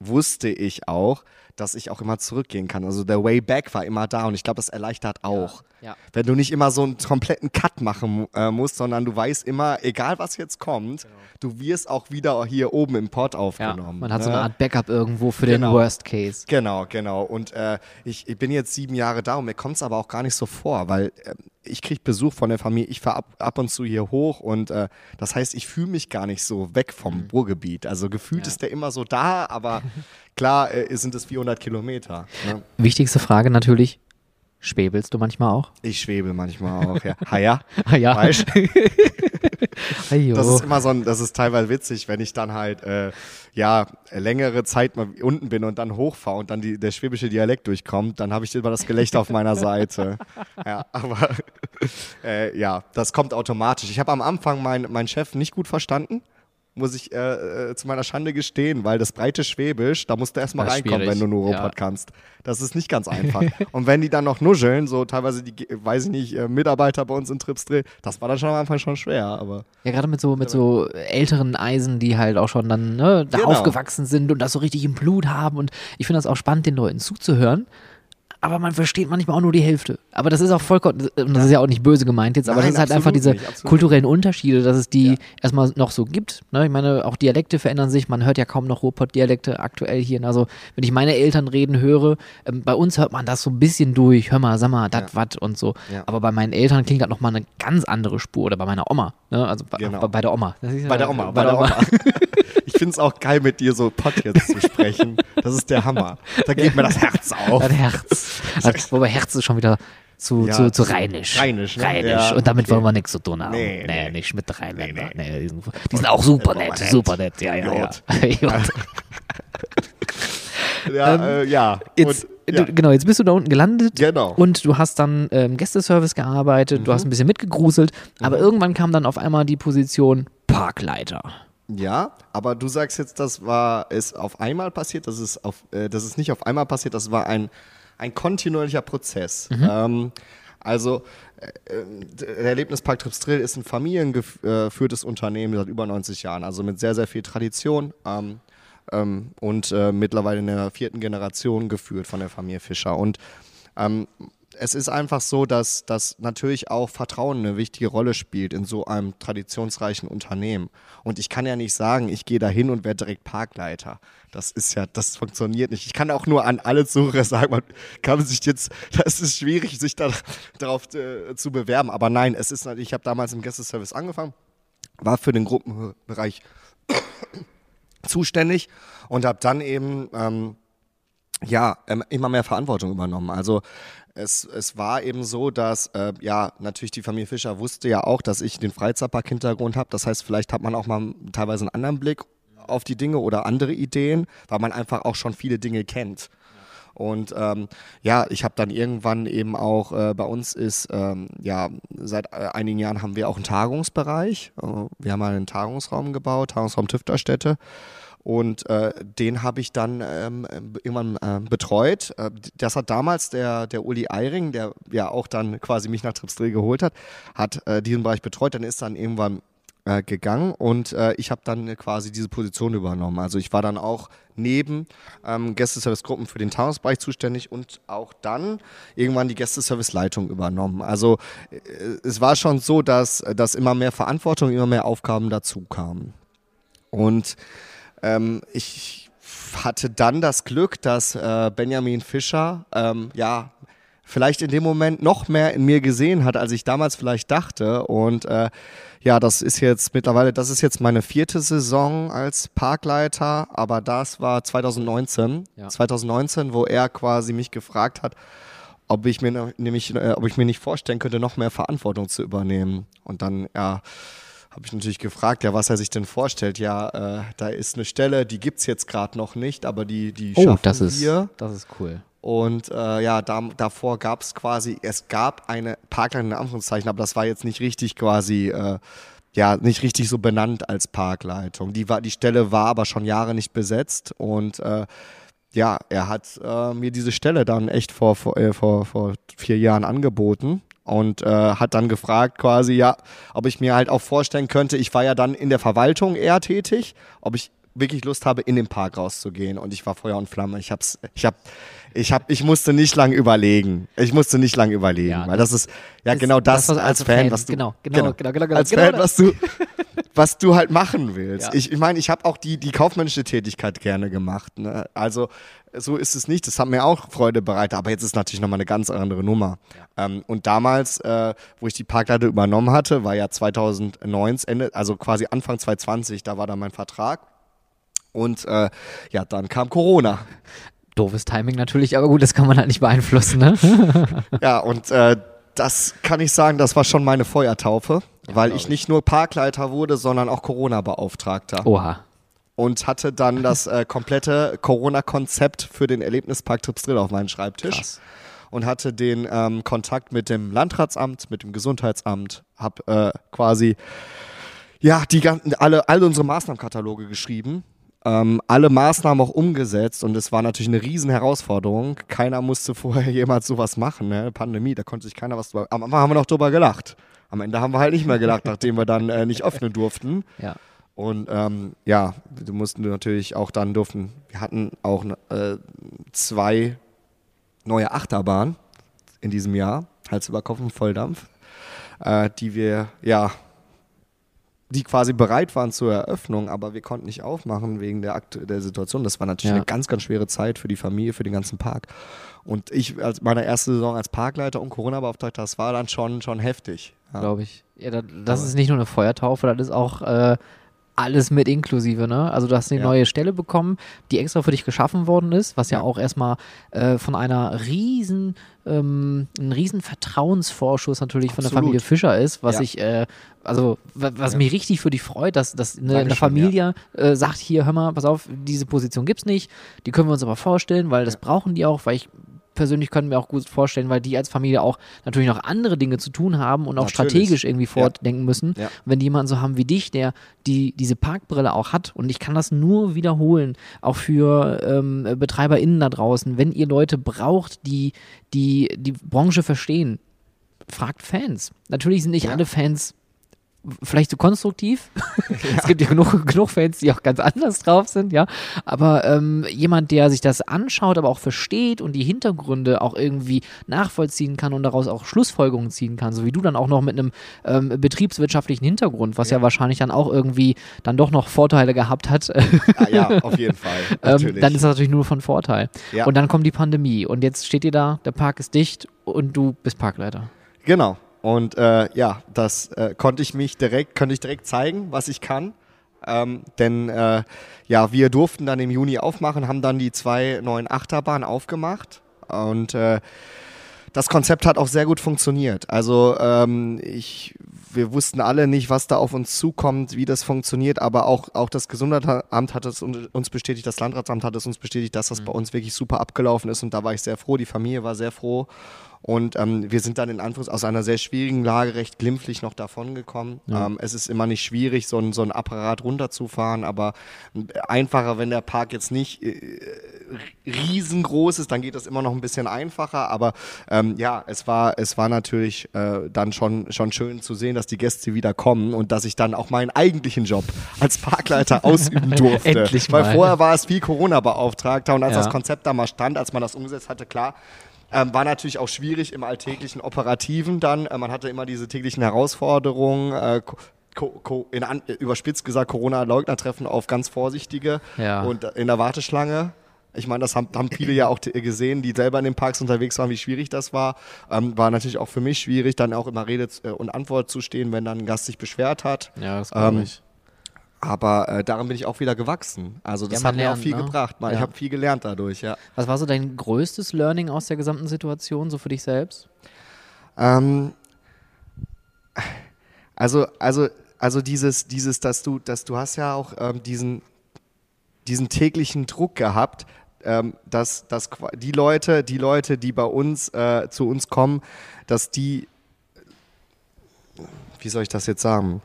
wusste ich auch, dass ich auch immer zurückgehen kann. Also der Way Back war immer da und ich glaube, das erleichtert auch. ja. Wenn du nicht immer so einen kompletten Cut machen äh, musst, sondern du weißt immer, egal was jetzt kommt, du wirst auch wieder hier oben im Pod Ja, aufgenommen. man hat so ne? eine Art Backup irgendwo für Genau. den Worst Case. Genau, genau. Und äh, ich, ich bin jetzt sieben Jahre da und mir kommt es aber auch gar nicht so vor, weil äh, ich kriege Besuch von der Familie, ich fahre ab, ab und zu hier hoch und äh, das heißt, ich fühle mich gar nicht so weg vom Ruhrgebiet. Also gefühlt Ja. ist der immer so da, aber klar äh, sind es 400 Kilometer. Ne? Wichtigste Frage natürlich, schwebelst du manchmal auch? Ich schwebe manchmal auch, ja. Ha, ja. Ah ja. Weißt? Das ist immer so ein, das ist teilweise witzig, wenn ich dann halt äh, ja längere Zeit mal unten bin und dann hochfahre und dann die, der schwäbische Dialekt durchkommt, dann habe ich immer das Gelächter auf meiner Seite. Ja, aber äh, ja, das kommt automatisch. Ich habe am Anfang meinen mein Chef nicht gut verstanden. Muss ich äh, äh, zu meiner Schande gestehen, weil das breite Schwäbisch, da musst du erstmal reinkommen, wenn schwierig, du nur ja. Ruhrpott kannst. Das ist nicht ganz einfach. und wenn die dann noch nuscheln, so teilweise die, weiß ich nicht, äh, Mitarbeiter bei uns in Tripsdrill, das war dann schon am Anfang schon schwer, aber Ja, gerade mit so, mit so älteren Eisen, die halt auch schon dann ne, da Genau. aufgewachsen sind und das so richtig im Blut haben. Und ich finde das auch spannend, den Leuten zuzuhören. Aber man versteht manchmal auch nur die Hälfte. Aber das ist auch vollkommen, und das ist ja auch nicht böse gemeint jetzt, aber Nein, das ist halt einfach diese nicht, kulturellen Unterschiede, dass es die Ja. erstmal noch so gibt. Ne? Ich meine, auch Dialekte verändern sich. Man hört ja kaum noch Ruhrpott-Dialekte aktuell hier. Also, wenn ich meine Eltern reden höre, ähm, bei uns hört man das so ein bisschen durch. Hör mal, sag mal, dat, Ja. wat und so. Ja. Aber bei meinen Eltern klingt das nochmal eine ganz andere Spur. Oder bei meiner Oma. Ne? Also bei, Genau. bei, bei der Oma. Ja- Bei der Oma, bei der Oma. Ich finde es auch geil, mit dir so Pott jetzt zu sprechen. Das ist der Hammer. Da geht mir das Herz auf. Das Herz. Also, wobei Herz ist schon wieder zu, Ja, zu, zu rheinisch. rheinisch, ne? Rheinisch. Ja, Und damit okay. wollen wir nichts zu tun haben. Nee, Nee, nee. nicht mit Rheinländern. Nee, Nee, die, sind, die sind auch super nett, nett. super nett. Ja, ja, ja. Jod. Jod. Ja, äh, ja. Jetzt, Und du, genau, jetzt bist du da unten gelandet Genau. und du hast dann äh, im Gästeservice gearbeitet, du hast ein bisschen mitgegruselt, aber irgendwann kam dann auf einmal die Position Parkleiter. Ja, aber du sagst jetzt, das war ist auf einmal passiert, das ist auf, äh, das ist nicht auf einmal passiert, das war ein, ein kontinuierlicher Prozess. Ähm, also äh, der Erlebnispark Tripsdrill ist ein familiengeführtes Unternehmen seit über 90 Jahren, also mit sehr, sehr viel Tradition ähm, ähm, und äh, mittlerweile in der vierten Generation geführt von der Familie Fischer. Und ähm, es ist einfach so, dass, dass natürlich auch Vertrauen eine wichtige Rolle spielt in so einem traditionsreichen Unternehmen. Und ich kann ja nicht sagen, ich gehe da hin und werde direkt Parkleiter. Das ist ja, das funktioniert nicht. Ich kann auch nur an alle Zuhörer sagen, man kann sich jetzt, das ist schwierig, sich da darauf äh, zu bewerben. Aber nein, es ist, ich habe damals im Gästeservice angefangen, war für den Gruppenbereich zuständig und habe dann eben ähm, ja ähm, immer mehr Verantwortung übernommen. Also es, es war eben so, dass äh, ja natürlich die Familie Fischer wusste ja auch, dass ich den Freizeitpark-Hintergrund habe. Das heißt, vielleicht hat man auch mal teilweise einen anderen Blick auf die Dinge oder andere Ideen, weil man einfach auch schon viele Dinge kennt. Und ähm, ja, ich habe dann irgendwann eben auch, äh, bei uns ist, ähm, ja, seit äh, einigen Jahren haben wir auch einen Tagungsbereich. Äh, wir haben einen Tagungsraum gebaut, Tagungsraum Tüfterstätte. Und äh, den habe ich dann ähm, irgendwann äh, betreut. Das hat damals der, der Uli Eiring, der ja auch dann quasi mich nach Tripsdrill geholt hat, hat äh, diesen Bereich betreut. Dann ist dann irgendwann äh, gegangen und äh, ich habe dann quasi diese Position übernommen. Also ich war dann auch neben ähm, Gästeservice-Gruppen für den Tagungsbereich zuständig und auch dann irgendwann die Gästeservice-Leitung übernommen. Also äh, es war schon so, dass, dass immer mehr Verantwortung, immer mehr Aufgaben dazu kamen. Und ähm, ich hatte dann das Glück, dass äh, Benjamin Fischer ähm, ja vielleicht in dem Moment noch mehr in mir gesehen hat, als ich damals vielleicht dachte. Und äh, ja, das ist jetzt mittlerweile, das ist jetzt meine vierte Saison als Parkleiter, aber das war 2019. Ja. 2019, wo er quasi mich gefragt hat, ob ich mir nämlich, äh, ob ich mir nicht vorstellen könnte, noch mehr Verantwortung zu übernehmen. Und dann, ja, habe ich natürlich gefragt, ja, was er sich denn vorstellt. Ja, äh, da ist eine Stelle, die gibt's jetzt gerade noch nicht, aber die, die Oh, schaffen das ist, wir. das ist cool. Und äh, ja, da, davor gab es quasi, es gab eine Parkleitung in Anführungszeichen, aber das war jetzt nicht richtig quasi, äh, ja, nicht richtig so benannt als Parkleitung. Die, war, die Stelle war aber schon Jahre nicht besetzt und äh, ja, er hat äh, mir diese Stelle dann echt vor, vor, äh, vor, vor vier Jahren angeboten und äh, hat dann gefragt quasi, ja, ob ich mir halt auch vorstellen könnte, ich war ja dann in der Verwaltung eher tätig, ob ich wirklich Lust habe, in den Park rauszugehen und ich war Feuer und Flamme. Ich hab's, ich hab, ich hab, ich musste nicht lang überlegen. Ich musste nicht lang überlegen, Ja, weil das ist ja genau das, das, was als Fan, Fan, was du genau, genau, genau, genau, genau, als genau Fan, das. was du was du halt machen willst. Ja. Ich, ich meine, ich habe auch die, die kaufmännische Tätigkeit gerne gemacht. Ne? Also so ist es nicht. Das hat mir auch Freude bereitet, aber jetzt ist natürlich nochmal eine ganz andere Nummer. Ähm, und damals, äh, wo ich die Parkleiter übernommen hatte, war ja 2019, Ende, also quasi Anfang 2020, da war dann mein Vertrag. Und äh, ja, dann kam Corona. Doofes Timing natürlich, aber gut, das kann man halt nicht beeinflussen, ne? Ja, und äh, das kann ich sagen, das war schon meine Feuertaufe, weil glaub ich ich. nicht nur Parkleiter wurde, sondern auch Corona-Beauftragter. Oha. und hatte dann das äh, komplette Corona-Konzept für den Erlebnispark Tripsdrill auf meinen Schreibtisch Krass. und hatte den ähm, Kontakt mit dem Landratsamt, mit dem Gesundheitsamt, hab äh, quasi ja die ganzen alle alle unsere Maßnahmenkataloge geschrieben. Ähm, alle Maßnahmen auch umgesetzt und es war natürlich eine riesen Herausforderung. Keiner musste vorher jemals sowas machen, ne? Pandemie, da konnte sich keiner was drüber. Am Anfang haben wir noch drüber gelacht. Am Ende haben wir halt nicht mehr gelacht, nachdem wir dann äh, nicht öffnen durften. Ja. Und ähm, ja, wir mussten natürlich auch dann durften, wir hatten auch äh, zwei neue Achterbahnen in diesem Jahr, Hals über Kopf und Volldampf, äh, die wir, ja, die quasi bereit waren zur Eröffnung, aber wir konnten nicht aufmachen wegen der, Akt der Situation. Das war natürlich Ja. eine ganz, ganz schwere Zeit für die Familie, für den ganzen Park. Und ich, als meine erste Saison als Parkleiter und Corona-Beauftragter, das war dann schon, schon heftig. Ja. glaube ich. Ja, das, ist nicht nur eine Feuertaufe, das ist auch äh, alles mit inklusive, ne? Also du hast eine Ja. neue Stelle bekommen, die extra für dich geschaffen worden ist, was ja, Ja. auch erstmal äh, von einer riesen, ähm, ein riesen Vertrauensvorschuss natürlich von der Absolut. Familie Fischer ist, was Ja. ich, äh, also wa- was mich richtig für dich freut, dass, dass eine, eine Familie äh, sagt, hier, hör mal, pass auf, diese Position gibt's nicht, die können wir uns aber vorstellen, weil das brauchen die auch, weil ich persönlich können mir auch gut vorstellen, weil die als Familie auch natürlich noch andere Dinge zu tun haben und auch Natürlich. strategisch irgendwie fortdenken müssen. Ja. Wenn die jemanden so haben wie dich, der die diese Parkbrille auch hat, und ich kann das nur wiederholen, auch für ähm, BetreiberInnen da draußen, wenn ihr Leute braucht, die die, die Branche verstehen, fragt Fans. Natürlich sind nicht Ja. alle Fans vielleicht so konstruktiv. es gibt ja genug, genug Fans, die auch ganz anders drauf sind, ja. Aber ähm, jemand, der sich das anschaut, aber auch versteht und die Hintergründe auch irgendwie nachvollziehen kann und daraus auch Schlussfolgerungen ziehen kann, so wie du dann auch noch mit einem ähm, betriebswirtschaftlichen Hintergrund, was ja. Ja. wahrscheinlich dann auch irgendwie dann doch noch Vorteile gehabt hat, Ah, ja, auf jeden Fall. ähm, dann ist das natürlich nur von Vorteil. Ja. Und dann kommt die Pandemie und jetzt steht ihr da, der Park ist dicht und du bist Parkleiter. Genau. Und äh, ja, das äh, konnte ich mich direkt, konnte ich direkt zeigen, was ich kann. Ähm, denn äh, ja, wir durften dann im Juni aufmachen, haben dann die zwei neuen Achterbahnen aufgemacht und äh, das Konzept hat auch sehr gut funktioniert. Also ähm, ich, wir wussten alle nicht, was da auf uns zukommt, wie das funktioniert, aber auch, auch das Gesundheitsamt hat es un- uns bestätigt, das Landratsamt hat es uns bestätigt, dass das bei uns wirklich super abgelaufen ist und da war ich sehr froh, die Familie war sehr froh und ähm, wir sind dann in Anführungs aus einer sehr schwierigen Lage recht glimpflich noch davon gekommen. Ähm, es ist immer nicht schwierig, so ein, so ein Apparat runterzufahren, aber einfacher, wenn der Park jetzt nicht äh, riesengroß ist, dann geht das immer noch ein bisschen einfacher. Aber ähm, ja, es war, es war natürlich äh, dann schon, schon schön zu sehen, dass die Gäste wieder kommen und dass ich dann auch meinen eigentlichen Job als Parkleiter ausüben durfte. Endlich Weil mal. vorher war es wie Corona-Beauftragter und als Ja. das Konzept da mal stand, als man das umgesetzt hatte, klar, ähm, war natürlich auch schwierig im alltäglichen Operativen dann. Äh, man hatte immer diese täglichen Herausforderungen. Äh, in an, überspitzt gesagt, Corona-Leugner-Treffen auf ganz Vorsichtige Ja. und in der Warteschlange. Ich meine, das haben, haben viele ja auch gesehen, die selber in den Parks unterwegs waren, wie schwierig das war. Ähm, war natürlich auch für mich schwierig, dann auch immer Rede äh, und Antwort zu stehen, wenn dann ein Gast sich beschwert hat. Ja, das glaub Ähm, Aber äh, daran bin ich auch wieder gewachsen. Also das Ja, hat mir auch viel ne? gebracht. Man, Ich Ja. habe viel gelernt dadurch, ja. Was war so dein größtes Learning aus der gesamten Situation, so für dich selbst? Ähm, also, also, also dieses, dieses, dass du, dass du hast ja auch ähm, diesen, diesen täglichen Druck gehabt, ähm, dass, dass die Leute, die Leute, die bei uns äh, zu uns kommen, dass die, wie soll ich das jetzt sagen?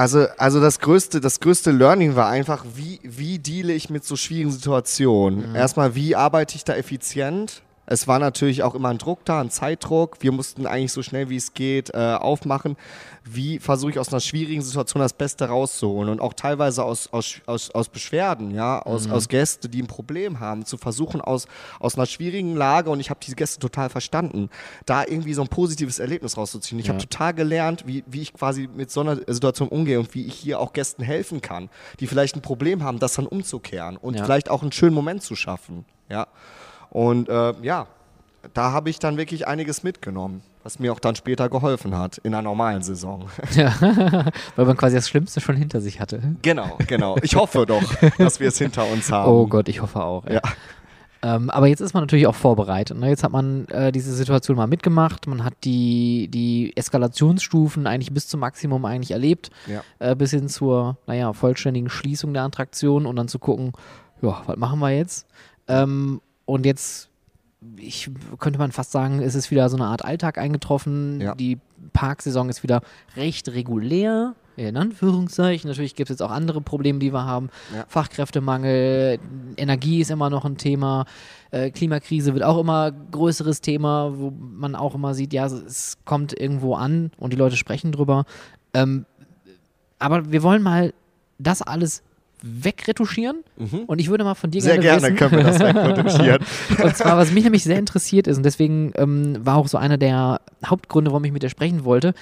Also, also das größte, das größte Learning war einfach, wie, wie deale ich mit so schwierigen Situationen? Erstmal, wie arbeite ich da effizient? Es war natürlich auch immer ein Druck da, ein Zeitdruck. Wir mussten eigentlich so schnell wie es geht äh, aufmachen. Wie versuche ich aus einer schwierigen Situation das Beste rauszuholen? Und auch teilweise aus, aus, aus, aus Beschwerden, ja, aus, aus Gästen, die ein Problem haben, zu versuchen aus, aus einer schwierigen Lage, und ich habe diese Gäste total verstanden, da irgendwie so ein positives Erlebnis rauszuziehen. Ich habe total gelernt, wie, wie ich quasi mit so einer Situation umgehe und wie ich hier auch Gästen helfen kann, die vielleicht ein Problem haben, das dann umzukehren und Ja. vielleicht auch einen schönen Moment zu schaffen. Ja. Und äh, ja, da habe ich dann wirklich einiges mitgenommen, was mir auch dann später geholfen hat in einer normalen Saison. Weil man quasi das Schlimmste schon hinter sich hatte. genau, genau. Ich hoffe doch, dass wir es hinter uns haben. Oh Gott, ich hoffe auch. ey. Ja. Ähm, aber jetzt ist man natürlich auch vorbereitet. Ne? Jetzt hat man äh, diese Situation mal mitgemacht. Man hat die, die Eskalationsstufen eigentlich bis zum Maximum eigentlich erlebt. Ja. Äh, bis hin zur, naja, vollständigen Schließung der Attraktion und dann zu gucken, ja, was machen wir jetzt? Ähm, und jetzt, ich könnte man fast sagen, es ist wieder so eine Art Alltag eingetroffen. Ja. Die Parksaison ist wieder recht regulär. In Anführungszeichen. Natürlich gibt es jetzt auch andere Probleme, die wir haben. Ja. Fachkräftemangel, Energie ist immer noch ein Thema. Äh, Klimakrise wird auch immer größeres Thema, wo man auch immer sieht, ja, es kommt irgendwo an und die Leute sprechen drüber. Ähm, aber wir wollen mal das alles wegretuschieren. Und ich würde mal von dir Mhm. Sehr gerne gerne wissen, können wir das wegretuschieren. und zwar, was mich nämlich sehr interessiert ist, und deswegen ähm, war auch so einer der Hauptgründe, warum ich mit dir sprechen wollte,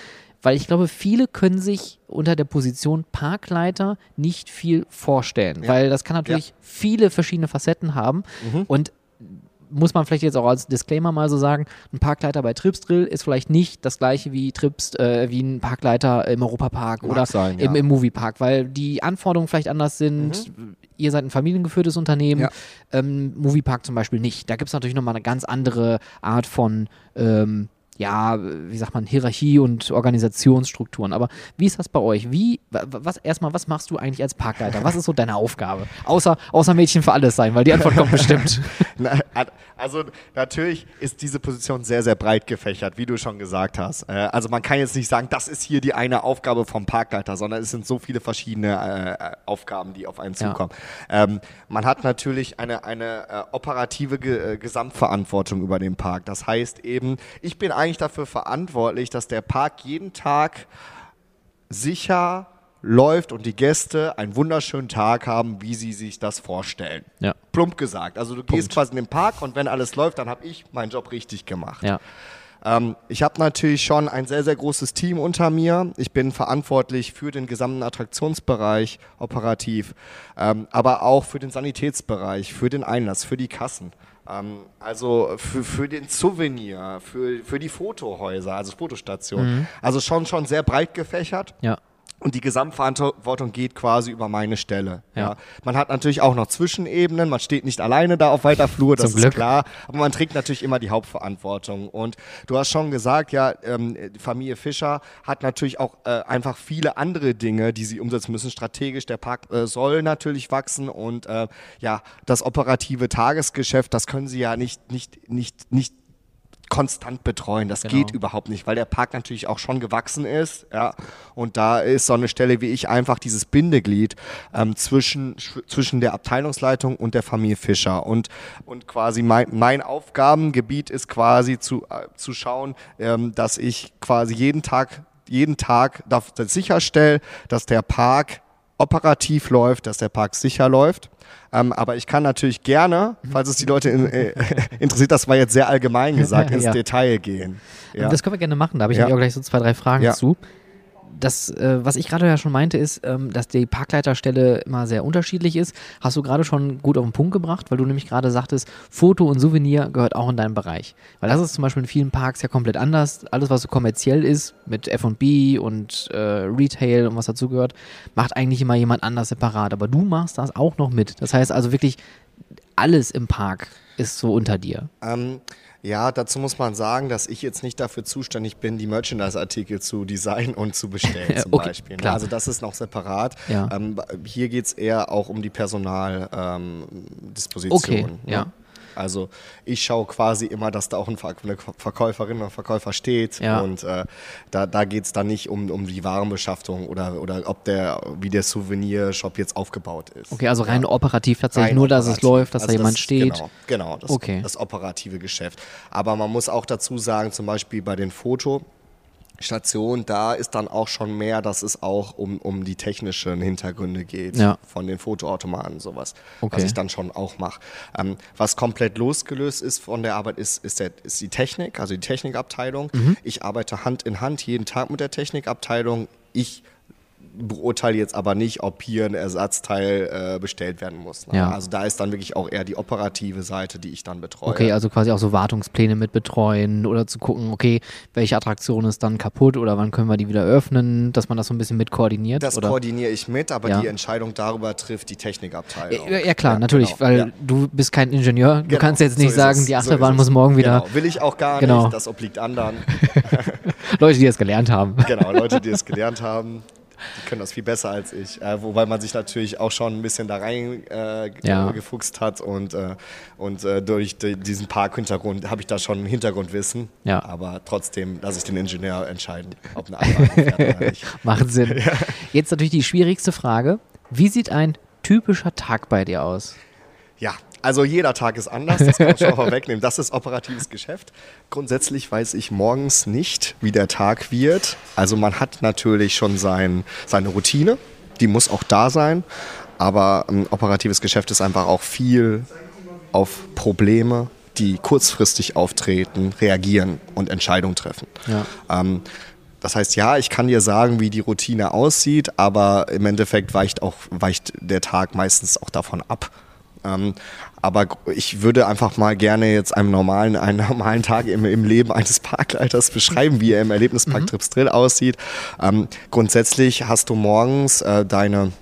weil ich glaube, viele können sich unter der Position Parkleiter nicht viel vorstellen, Ja. weil das kann natürlich viele verschiedene Facetten haben. Mhm. Und muss man vielleicht jetzt auch als Disclaimer mal so sagen, ein Parkleiter bei Tripsdrill ist vielleicht nicht das gleiche wie Trips, äh, wie ein Parkleiter im Europapark Mag oder sein, im, ja. im Moviepark, weil die Anforderungen vielleicht anders sind. Ihr seid ein familiengeführtes Unternehmen, Ja. ähm, Moviepark zum Beispiel nicht. Da gibt es natürlich nochmal eine ganz andere Art von ähm, ja, wie sagt man, Hierarchie und Organisationsstrukturen. Aber wie ist das bei euch? Wie, wa- was, erstmal, was machst du eigentlich als Parkleiter? Was ist so deine Aufgabe? Außer, außer Mädchen für alles sein, weil die Antwort kommt bestimmt. Na, Also natürlich ist diese Position sehr, sehr breit gefächert, wie du schon gesagt hast. Äh, Also man kann jetzt nicht sagen, das ist hier die eine Aufgabe vom Parkleiter, sondern es sind so viele verschiedene äh, Aufgaben, die auf einen Ja. zukommen. Ähm, man hat natürlich eine, eine äh, operative Ge Gesamtverantwortung über den Park. Das heißt eben, ich bin eigentlich dafür verantwortlich, dass der Park jeden Tag sicher läuft und die Gäste einen wunderschönen Tag haben, wie sie sich das vorstellen. Ja. Plump gesagt. Also du gehst quasi in den Park und wenn alles läuft, dann habe ich meinen Job richtig gemacht. Ja. Ähm, ich habe natürlich schon ein sehr, sehr großes Team unter mir. Ich bin verantwortlich für den gesamten Attraktionsbereich operativ, ähm, aber auch für den Sanitätsbereich, für den Einlass, für die Kassen. Ähm, also für, für den Souvenir, für, für die Fotohäuser, also Fotostationen. Also schon, schon sehr breit gefächert. Ja. Und die Gesamtverantwortung geht quasi über meine Stelle. Ja. Ja. Man hat natürlich auch noch Zwischenebenen, man steht nicht alleine da auf weiter Flur, das Zum ist Glück. klar. Aber man trägt natürlich immer die Hauptverantwortung. Und du hast schon gesagt, ja, ähm, die Familie Fischer hat natürlich auch äh, einfach viele andere Dinge, die sie umsetzen müssen. Strategisch, der Park äh, soll natürlich wachsen und äh, ja, das operative Tagesgeschäft, das können sie ja nicht, nicht, nicht, nicht konstant betreuen. Das Genau. geht überhaupt nicht, weil der Park natürlich auch schon gewachsen ist. Ja. Und da ist so eine Stelle wie ich einfach dieses Bindeglied ähm, zwischen, sch- zwischen der Abteilungsleitung und der Familie Fischer. Und, und quasi mein, mein Aufgabengebiet ist quasi zu, äh, zu schauen, ähm, dass ich quasi jeden Tag, jeden Tag sicherstelle, dass der Park operativ läuft, dass der Park sicher läuft. Ähm, aber ich kann natürlich gerne, falls es die Leute in, äh, interessiert, das war jetzt sehr allgemein gesagt, ins Ja. Detail gehen. Ja. Das können wir gerne machen. Da habe ich Ja. auch gleich so zwei, drei Fragen Ja. zu. Das, äh, was ich gerade ja schon meinte, ist, ähm, dass die Parkleiterstelle immer sehr unterschiedlich ist. Hast du gerade schon gut auf den Punkt gebracht, weil du nämlich gerade sagtest, Foto und Souvenir gehört auch in deinen Bereich. Weil das ist zum Beispiel in vielen Parks ja komplett anders. Alles, was so kommerziell ist, mit F&B und äh, Retail und was dazugehört, macht eigentlich immer jemand anders separat. Aber du machst das auch noch mit. Das heißt also wirklich, alles im Park ist so unter dir. Ähm, ja, dazu muss man sagen, dass ich jetzt nicht dafür zuständig bin, die Merchandise-Artikel zu designen und zu bestellen zum Okay, Beispiel. ne? klar. Also das ist noch separat. Ja. Ähm, hier geht es eher auch um die Personaldisposition. Ähm, Okay, ne? ja. Also ich schaue quasi immer, dass da auch ein Ver eine Verkäuferin oder Verkäufer steht Ja. und äh, da, da geht es dann nicht um, um die Warenbeschaffung oder, oder ob der, wie der Souvenirshop jetzt aufgebaut ist. Okay, also rein operativ tatsächlich Rein nur, dass es operativ. läuft, dass Also da jemand das- steht. Genau, genau das, Okay. das operative Geschäft. Aber man muss auch dazu sagen, zum Beispiel bei den Fotostationen, da ist dann auch schon mehr, dass es auch um, um die technischen Hintergründe geht Ja. von den Fotoautomaten und sowas, Okay. was ich dann schon auch mache. Ähm, was komplett losgelöst ist von der Arbeit, ist, ist, der, ist die Technik, also die Technikabteilung. Mhm. Ich arbeite Hand in Hand jeden Tag mit der Technikabteilung. Ich beurteile jetzt aber nicht, ob hier ein Ersatzteil äh, bestellt werden muss. Ne? Ja. Also da ist dann wirklich auch eher die operative Seite, die ich dann betreue. Okay, also quasi auch so Wartungspläne mit betreuen oder zu gucken, okay, welche Attraktion ist dann kaputt oder wann können wir die wieder öffnen, dass man das so ein bisschen mit koordiniert. das oder? koordiniere ich mit, aber Ja. die Entscheidung darüber trifft die Technikabteilung. ja, ja, klar, natürlich, genau, weil du bist kein Ingenieur. Du Genau, kannst jetzt so nicht ist sagen, es, die so Achterbahn es. muss morgen wieder. Genau. Will ich auch gar Genau. nicht, das obliegt anderen. Leute, die das gelernt haben. genau, Leute, die es gelernt haben, die können das viel besser als ich. Äh, wobei man sich natürlich auch schon ein bisschen da rein äh, Ja. hat und, äh, und äh, durch die, diesen Park-Hintergrund habe ich da schon ein Hintergrundwissen. Ja. Aber trotzdem lasse ich den Ingenieur entscheiden, ob eine fährt oder nicht. Macht Sinn. Jetzt natürlich die schwierigste Frage. Wie sieht ein typischer Tag bei dir aus? Ja, also jeder Tag ist anders, das kann man schon vorwegnehmen. Das ist operatives Geschäft. Grundsätzlich weiß ich morgens nicht, wie der Tag wird. Also man hat natürlich schon sein, seine Routine, die muss auch da sein. Aber ein operatives Geschäft ist einfach auch viel auf Probleme, die kurzfristig auftreten, reagieren und Entscheidungen treffen. Ja. Ähm, das heißt, ja, ich kann dir sagen, wie die Routine aussieht, aber im Endeffekt weicht, auch, weicht der Tag meistens auch davon ab. Ähm, aber ich würde einfach mal gerne jetzt einem normalen, einen normalen Tag im, im Leben eines Parkleiters beschreiben, wie er im Erlebnispark mhm. Trips Drill aussieht. Ähm, grundsätzlich hast du morgens äh, deine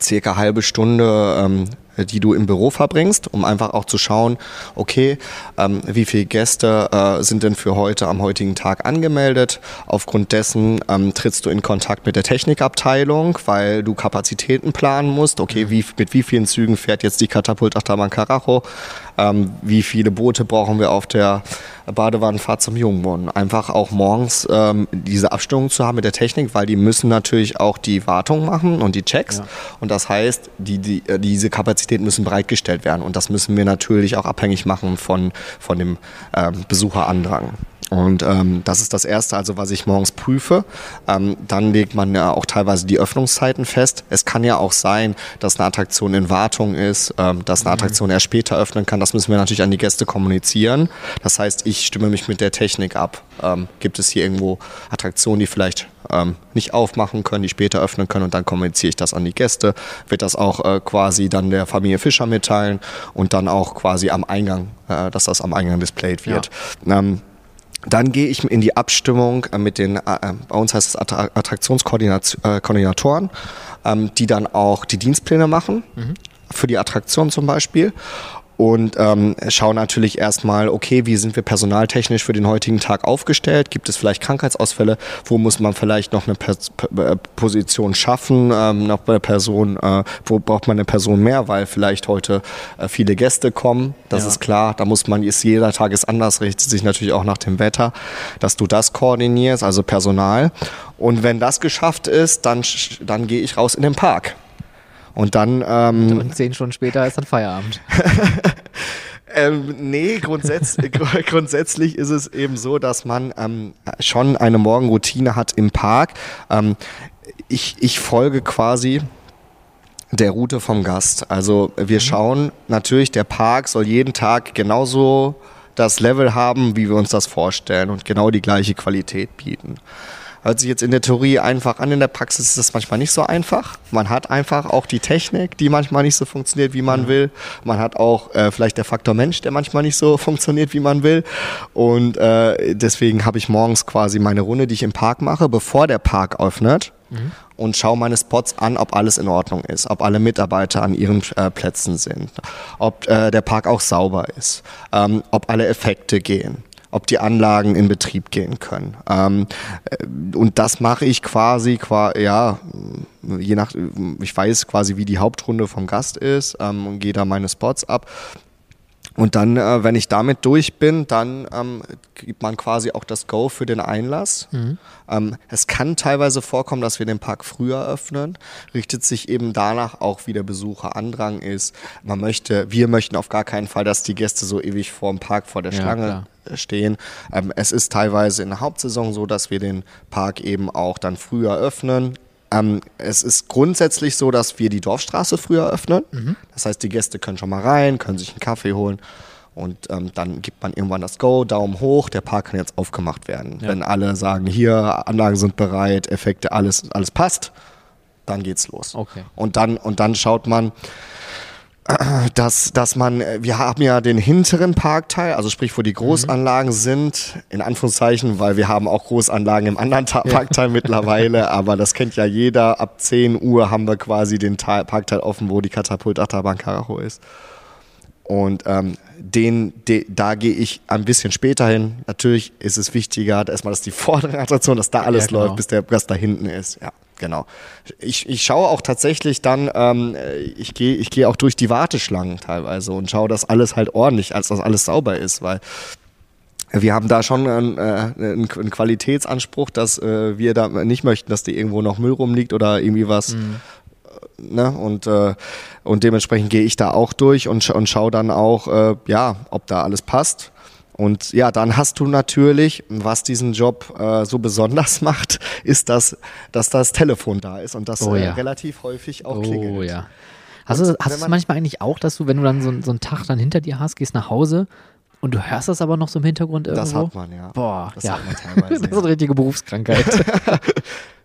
circa halbe Stunde ähm, die du im Büro verbringst, um einfach auch zu schauen, okay, ähm, wie viele Gäste äh, sind denn für heute am heutigen Tag angemeldet. Aufgrund dessen ähm, trittst du in Kontakt mit der Technikabteilung, weil du Kapazitäten planen musst. Okay, wie, mit wie vielen Zügen fährt jetzt die Katapultachterbahn Karacho? Ähm, wie viele Boote brauchen wir auf der Badewannenfahrt zum Jungbrunnen? Einfach auch morgens ähm, diese Abstimmung zu haben mit der Technik, weil die müssen natürlich auch die Wartung machen und die Checks. Ja. Und das heißt, die, die, äh, diese Kapazitäten müssen bereitgestellt werden. Und das müssen wir natürlich auch abhängig machen von, von dem ähm, Besucherandrang. Und ähm, das ist das Erste, also was ich morgens prüfe. Ähm, dann legt man ja auch teilweise die Öffnungszeiten fest. Es kann ja auch sein, dass eine Attraktion in Wartung ist, ähm, dass eine mhm. Attraktion erst später öffnen kann. Das müssen wir natürlich an die Gäste kommunizieren. Das heißt, ich stimme mich mit der Technik ab. Ähm, gibt es hier irgendwo Attraktionen, die vielleicht ähm, nicht aufmachen können, die später öffnen können und dann kommuniziere ich das an die Gäste, wird das auch äh, quasi dann der Familie Fischer mitteilen und dann auch quasi am Eingang, äh, dass das am Eingang displayed wird. Ja. Dann gehe ich in die Abstimmung äh, mit den, äh, bei uns heißt es Attraktionskoordinatoren, ähm, die dann auch die Dienstpläne machen, mhm. für die Attraktion zum Beispiel und ähm, schauen natürlich erstmal, okay, wie sind wir personaltechnisch für den heutigen Tag aufgestellt? Gibt es vielleicht Krankheitsausfälle? Wo muss man vielleicht noch eine Pers äh, Position schaffen? Ähm, noch eine Person, äh, wo braucht man eine Person mehr? Weil vielleicht heute äh, viele Gäste kommen. Das ja. ist klar. Da muss man, ist jeder Tag ist anders, richtet sich natürlich auch nach dem Wetter, dass du das koordinierst, also Personal. Und wenn das geschafft ist, dann, dann gehe ich raus in den Park. Und dann. Ähm, und zehn Stunden später ist dann Feierabend. ähm, nee, grundsätz grundsätzlich ist es eben so, dass man ähm, schon eine Morgenroutine hat im Park. Ähm, ich, ich folge quasi der Route vom Gast. Also wir mhm. schauen natürlich, der Park soll jeden Tag genauso das Level haben, wie wir uns das vorstellen und genau die gleiche Qualität bieten. Hört sich jetzt in der Theorie einfach an, in der Praxis ist das manchmal nicht so einfach. Man hat einfach auch die Technik, die manchmal nicht so funktioniert, wie man ja. will. Man hat auch äh, vielleicht der Faktor Mensch, der manchmal nicht so funktioniert, wie man will. Und äh, deswegen habe ich morgens quasi meine Runde, die ich im Park mache, bevor der Park öffnet. Mhm. Und schaue meine Spots an, ob alles in Ordnung ist, ob alle Mitarbeiter an ihren äh, Plätzen sind, ob äh, der Park auch sauber ist, ähm, ob alle Effekte gehen ob die Anlagen in Betrieb gehen können. Ähm, äh, und das mache ich quasi, ja, je nach, ich weiß quasi, wie die Hauptrunde vom Gast ist ähm, und gehe da meine Spots ab. Und dann, äh, wenn ich damit durch bin, dann ähm, gibt man quasi auch das Go für den Einlass. Mhm. Ähm, es kann teilweise vorkommen, dass wir den Park früher öffnen. Richtet sich eben danach auch, wie der Besucherandrang ist. Man möchte, wir möchten auf gar keinen Fall, dass die Gäste so ewig vor dem Park vor der ja, Schlange klar stehen. Ähm, es ist teilweise in der Hauptsaison so, dass wir den Park eben auch dann früher öffnen. Ähm, es ist grundsätzlich so, dass wir die Dorfstraße früher öffnen. Mhm. Das heißt, die Gäste können schon mal rein, können sich einen Kaffee holen. Und ähm, dann gibt man irgendwann das Go, Daumen hoch, der Park kann jetzt aufgemacht werden. Ja. Wenn alle sagen, hier, Anlagen sind bereit, Effekte, alles, alles passt, dann geht's los. Okay. Und dann, und dann schaut man, dass, dass man, wir haben ja den hinteren Parkteil, also sprich, wo die Großanlagen mhm. sind, in Anführungszeichen, weil wir haben auch Großanlagen im anderen Ta ja. Parkteil mittlerweile, aber das kennt ja jeder. Ab 10 Uhr haben wir quasi den Teil, Parkteil offen, wo die Katapult Achterbahn Karacho ist. Und ähm, den, de, da gehe ich ein bisschen später hin. Natürlich ist es wichtiger, erstmal, dass die vordere Attraktion, dass da alles ja, genau. läuft, bis der Gast da hinten ist. Ja genau. Ich, ich schaue auch tatsächlich dann, ähm, ich gehe ich geh auch durch die Warteschlangen teilweise und schaue, dass alles halt ordentlich, als dass alles sauber ist, weil wir haben da schon einen, äh, einen Qualitätsanspruch, dass äh, wir da nicht möchten, dass da irgendwo noch Müll rumliegt oder irgendwie was. Mhm. Äh, ne? Und, äh, und dementsprechend gehe ich da auch durch und, und schaue dann auch, äh, ja, ob da alles passt. Und ja, dann hast du natürlich, was diesen Job äh, so besonders macht, ist, dass, dass das Telefon da ist und das oh, ja. äh, relativ häufig auch oh, klingelt. Ja. Hast du, hast du manchmal eigentlich auch, dass du, wenn du dann so, so einen Tag dann hinter dir hast, gehst nach Hause und du hörst das aber noch so im Hintergrund irgendwo? Das hat man, ja. Boah, das ja. hat man teilweise. das ist eine richtige Berufskrankheit.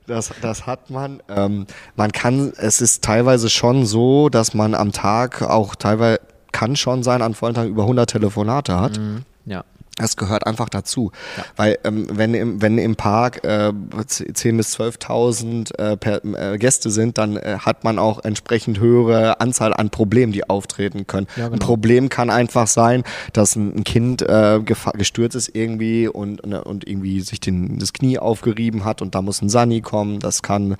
Das, das hat man. Ähm, man kann, es ist teilweise schon so, dass man am Tag auch teilweise, kann schon sein, an vollen Tagen über 100 Telefonate hat. Mhm. Ja. Das gehört einfach dazu. Ja. Weil ähm, wenn, im, wenn im Park äh, 10.000 bis 12.000 äh, per, äh, Gäste sind, dann äh, hat man auch entsprechend höhere Anzahl an Problemen, die auftreten können. Ja, genau. Ein Problem kann einfach sein, dass ein, ein Kind äh, gestürzt ist irgendwie und, ne, und irgendwie sich den, das Knie aufgerieben hat und da muss ein Sani kommen. Das kann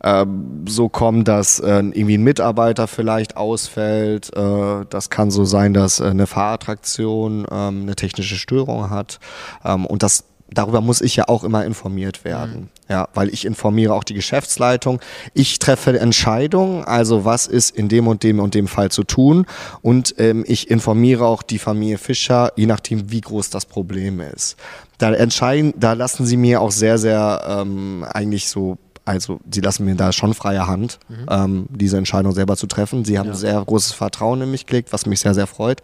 äh, so kommen, dass äh, irgendwie ein Mitarbeiter vielleicht ausfällt. Äh, das kann so sein, dass äh, eine Fahrattraktion, äh, eine technische Störung Störung hat. Ähm, und das darüber muss ich ja auch immer informiert werden. Mhm. Ja, weil ich informiere auch die Geschäftsleitung. Ich treffe Entscheidungen, also was ist in dem und dem und dem Fall zu tun. Und ähm, ich informiere auch die Familie Fischer, je nachdem, wie groß das Problem ist. Da entscheiden, da lassen sie mir auch sehr, sehr ähm, eigentlich so also sie lassen mir da schon freie Hand, mhm. ähm, diese Entscheidung selber zu treffen. Sie haben ja. sehr großes Vertrauen in mich gelegt, was mich sehr, sehr freut.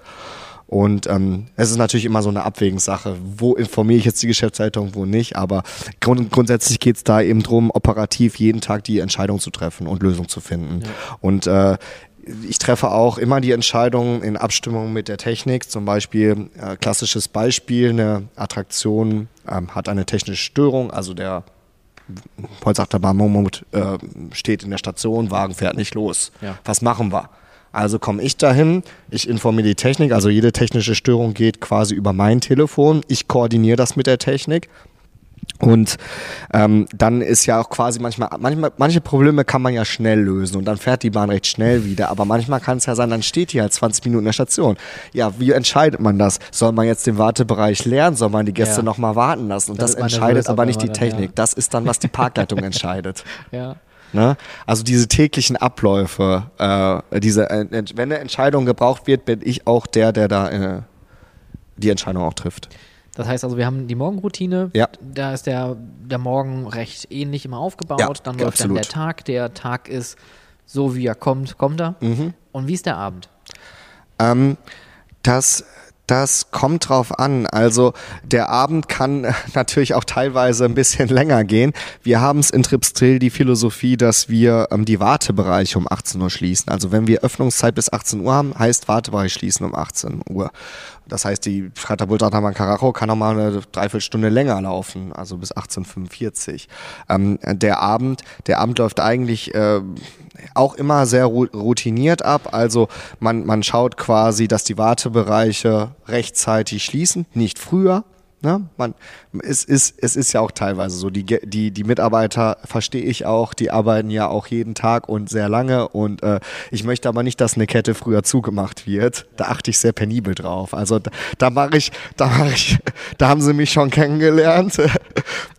Und ähm, es ist natürlich immer so eine Abwägungssache, wo informiere ich jetzt die Geschäftsleitung, wo nicht. Aber grund grundsätzlich geht es da eben darum, operativ jeden Tag die Entscheidung zu treffen und Lösung zu finden. Ja. Und äh, ich treffe auch immer die Entscheidungen in Abstimmung mit der Technik. Zum Beispiel, äh, klassisches Beispiel, eine Attraktion ähm, hat eine technische Störung, also der Holzachterbahn Momot äh, steht in der Station, Wagen fährt nicht los. Ja. Was machen wir? Also komme ich dahin, ich informiere die Technik, also jede technische Störung geht quasi über mein Telefon. Ich koordiniere das mit der Technik. Und ähm, dann ist ja auch quasi manchmal, manchmal, manche Probleme kann man ja schnell lösen und dann fährt die Bahn recht schnell wieder. Aber manchmal kann es ja sein, dann steht die halt 20 Minuten in der Station. Ja, wie entscheidet man das? Soll man jetzt den Wartebereich leeren? Soll man die Gäste ja. nochmal warten lassen? Und das, das entscheidet aber nicht die Technik. ja. Das ist dann, was die Parkleitung entscheidet. Ja. Ne? Also diese täglichen Abläufe, äh, diese, äh, wenn eine Entscheidung gebraucht wird, bin ich auch der, der da äh, die Entscheidung auch trifft. Das heißt also, wir haben die Morgenroutine. Ja. Da ist der, der Morgen recht ähnlich immer aufgebaut. Ja, dann läuft absolut. dann der Tag. Der Tag ist so, wie er kommt, kommt er. Mhm. Und wie ist der Abend? Ähm, das das kommt drauf an. Also der Abend kann natürlich auch teilweise ein bisschen länger gehen. Wir haben es in Tripstrill die Philosophie, dass wir ähm, die Wartebereiche um 18 Uhr schließen. Also wenn wir Öffnungszeit bis 18 Uhr haben, heißt Wartebereich schließen um 18 Uhr. Das heißt, die Katapultachterbahn Karacho kann noch mal eine Dreiviertelstunde länger laufen, also bis 18.45 ähm, der Abend, der Abend läuft eigentlich äh, auch immer sehr routiniert ab. Also man, man schaut quasi, dass die Wartebereiche rechtzeitig schließen, nicht früher. Ne? Man, es, ist, es ist ja auch teilweise so, die, die, die Mitarbeiter verstehe ich auch, die arbeiten ja auch jeden Tag und sehr lange und äh, ich möchte aber nicht, dass eine Kette früher zugemacht wird. Da achte ich sehr penibel drauf. Also da, da mache ich, da mache ich, da haben sie mich schon kennengelernt.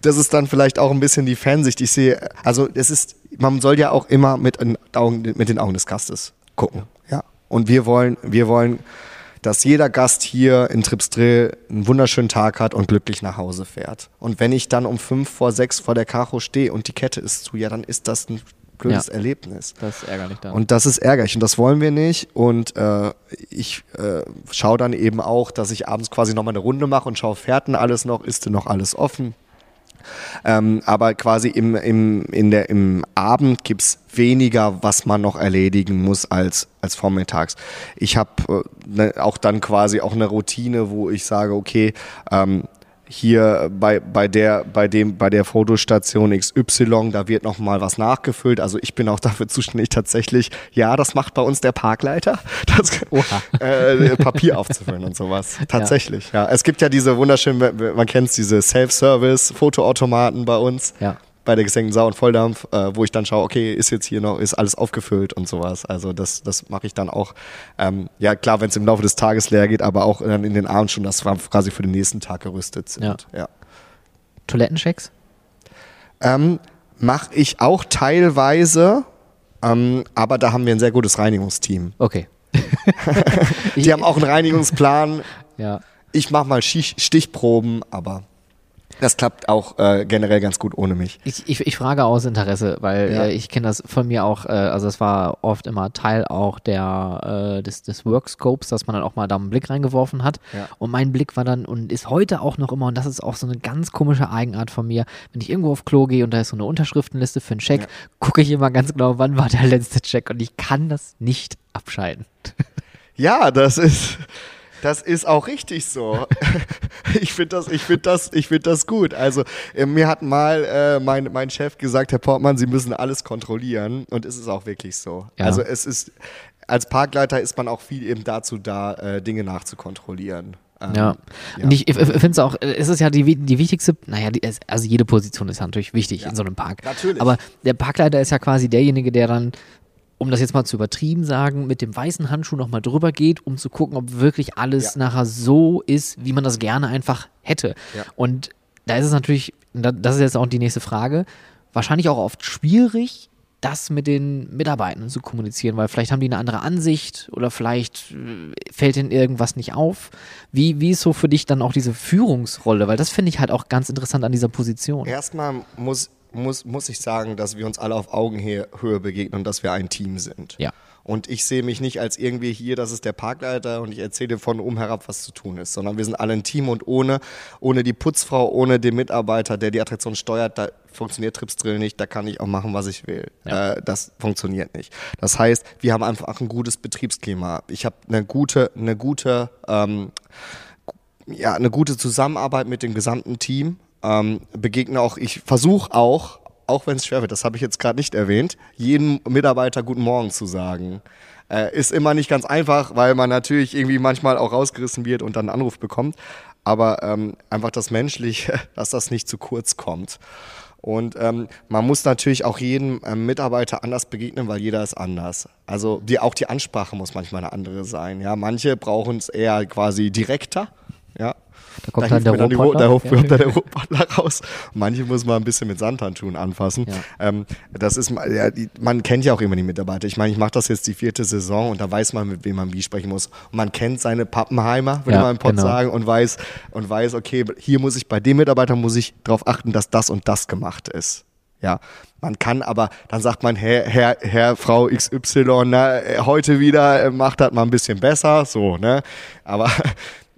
Das ist dann vielleicht auch ein bisschen die Fansicht. Ich sehe, also es ist, man soll ja auch immer mit, Augen, mit den Augen des Gastes gucken. Ja. Und wir wollen, wir wollen dass jeder Gast hier in Tripsdrill einen wunderschönen Tag hat und glücklich nach Hause fährt. Und wenn ich dann um fünf vor sechs vor der Karo stehe und die Kette ist zu, ja, dann ist das ein blödes ja, Erlebnis. Das ist ärgerlich dann. Und das ist ärgerlich und das wollen wir nicht. Und äh, ich äh, schaue dann eben auch, dass ich abends quasi nochmal eine Runde mache und schaue, fährt denn alles noch, ist denn noch alles offen? Ähm, aber quasi im, im, in der, im Abend gibt es weniger, was man noch erledigen muss als, als vormittags. Ich habe äh, ne, auch dann quasi auch eine Routine, wo ich sage, okay, ähm, hier bei, bei, der, bei, dem, bei der Fotostation XY, da wird nochmal was nachgefüllt. Also ich bin auch dafür zuständig tatsächlich, ja, das macht bei uns der Parkleiter, das, äh, Papier aufzufüllen und sowas. Tatsächlich, ja. ja. Es gibt ja diese wunderschönen, man kennt es, diese Self-Service-Fotoautomaten bei uns. Ja bei der gesenkten Sau und Volldampf, äh, wo ich dann schaue, okay, ist jetzt hier noch, ist alles aufgefüllt und sowas. Also das, das mache ich dann auch. Ähm, ja, klar, wenn es im Laufe des Tages leer geht, aber auch dann in den Abend schon, dass wir quasi für den nächsten Tag gerüstet sind. Ja. ja. Toilettenchecks? Ähm, mache ich auch teilweise, ähm, aber da haben wir ein sehr gutes Reinigungsteam. Okay. Die haben auch einen Reinigungsplan. Ja. Ich mache mal Stichproben, aber Das klappt auch äh, generell ganz gut ohne mich. Ich, ich, ich frage aus Interesse, weil Ja. äh, ich kenne das von mir auch, äh, also es war oft immer Teil auch der, äh, des, des Workscopes, dass man dann auch mal da einen Blick reingeworfen hat. Ja. Und mein Blick war dann und ist heute auch noch immer, und das ist auch so eine ganz komische Eigenart von mir, wenn ich irgendwo auf Klo gehe und da ist so eine Unterschriftenliste für einen Check, Ja. gucke ich immer ganz genau, wann war der letzte Check und ich kann das nicht abschalten. Ja, das ist, das ist auch richtig so. ich finde das, ich finde das, ich finde das gut. Also äh, mir hat mal äh, mein, mein Chef gesagt, Herr Portmann, Sie müssen alles kontrollieren und es ist auch wirklich so. Ja. Also es ist, als Parkleiter ist man auch viel eben dazu da, äh, Dinge nachzukontrollieren. Ähm, Ja. Und ich, ich finde es auch, äh, es ist ja die, die wichtigste, naja, die, also jede Position ist ja natürlich wichtig in so einem Park. Natürlich. Aber der Parkleiter ist ja quasi derjenige, der dann, um das jetzt mal zu übertrieben sagen, mit dem weißen Handschuh nochmal drüber geht, um zu gucken, ob wirklich alles Ja. nachher so ist, wie man das gerne einfach hätte. Ja. Und da ist es natürlich, da- das ist jetzt auch die nächste Frage, wahrscheinlich auch oft schwierig, das mit den Mitarbeitern zu kommunizieren, weil vielleicht haben die eine andere Ansicht oder vielleicht äh, fällt ihnen irgendwas nicht auf. Wie, wie ist so für dich dann auch diese Führungsrolle? Weil das finde ich halt auch ganz interessant an dieser Position. Erstmal muss, muss, muss ich sagen, dass wir uns alle auf Augenhöhe Höhe begegnen und dass wir ein Team sind. Ja. Und ich sehe mich nicht als irgendwie hier, das ist der Parkleiter und ich erzähle von oben herab, was zu tun ist, sondern wir sind alle ein Team und ohne, ohne die Putzfrau, ohne den Mitarbeiter, der die Attraktion steuert, da funktioniert Trips Drill nicht, da kann ich auch machen, was ich will. Ja. Äh, das funktioniert nicht. Das heißt, wir haben einfach ein gutes Betriebsklima. Ich habe eine gute, eine gute, ähm, ja, eine gute Zusammenarbeit mit dem gesamten Team. Ähm, begegne auch, ich versuche auch, auch wenn es schwer wird, das habe ich jetzt gerade nicht erwähnt, jedem Mitarbeiter Guten Morgen zu sagen. Äh, ist immer nicht ganz einfach, weil man natürlich irgendwie manchmal auch rausgerissen wird und dann einen Anruf bekommt. Aber ähm, einfach das Menschliche, dass das nicht zu kurz kommt. Und ähm, man muss natürlich auch jedem ähm, Mitarbeiter anders begegnen, weil jeder ist anders. Also die, auch die Ansprache muss manchmal eine andere sein. Ja, manche brauchen es eher quasi direkter. Ja. Da kommt da dann der hilft mir die Ro- Robotler. Da ruft Ja. kommt dann der Robotler raus. Manche muss man ein bisschen mit Sandhandschuhen anfassen. Ja. Ähm, das ist, ja, die, man kennt ja auch immer die Mitarbeiter. Ich meine, ich mache das jetzt die vierte Saison und da weiß man, mit wem man wie sprechen muss. Und man kennt seine Pappenheimer, würde man im Pod genau. sagen, und weiß, und weiß, okay, hier muss ich bei dem Mitarbeiter muss ich darauf achten, dass das und das gemacht ist. Ja, man kann aber, dann sagt man, Herr, Herr, Herr Frau XY, na, heute wieder äh, macht das mal ein bisschen besser, so, ne? Aber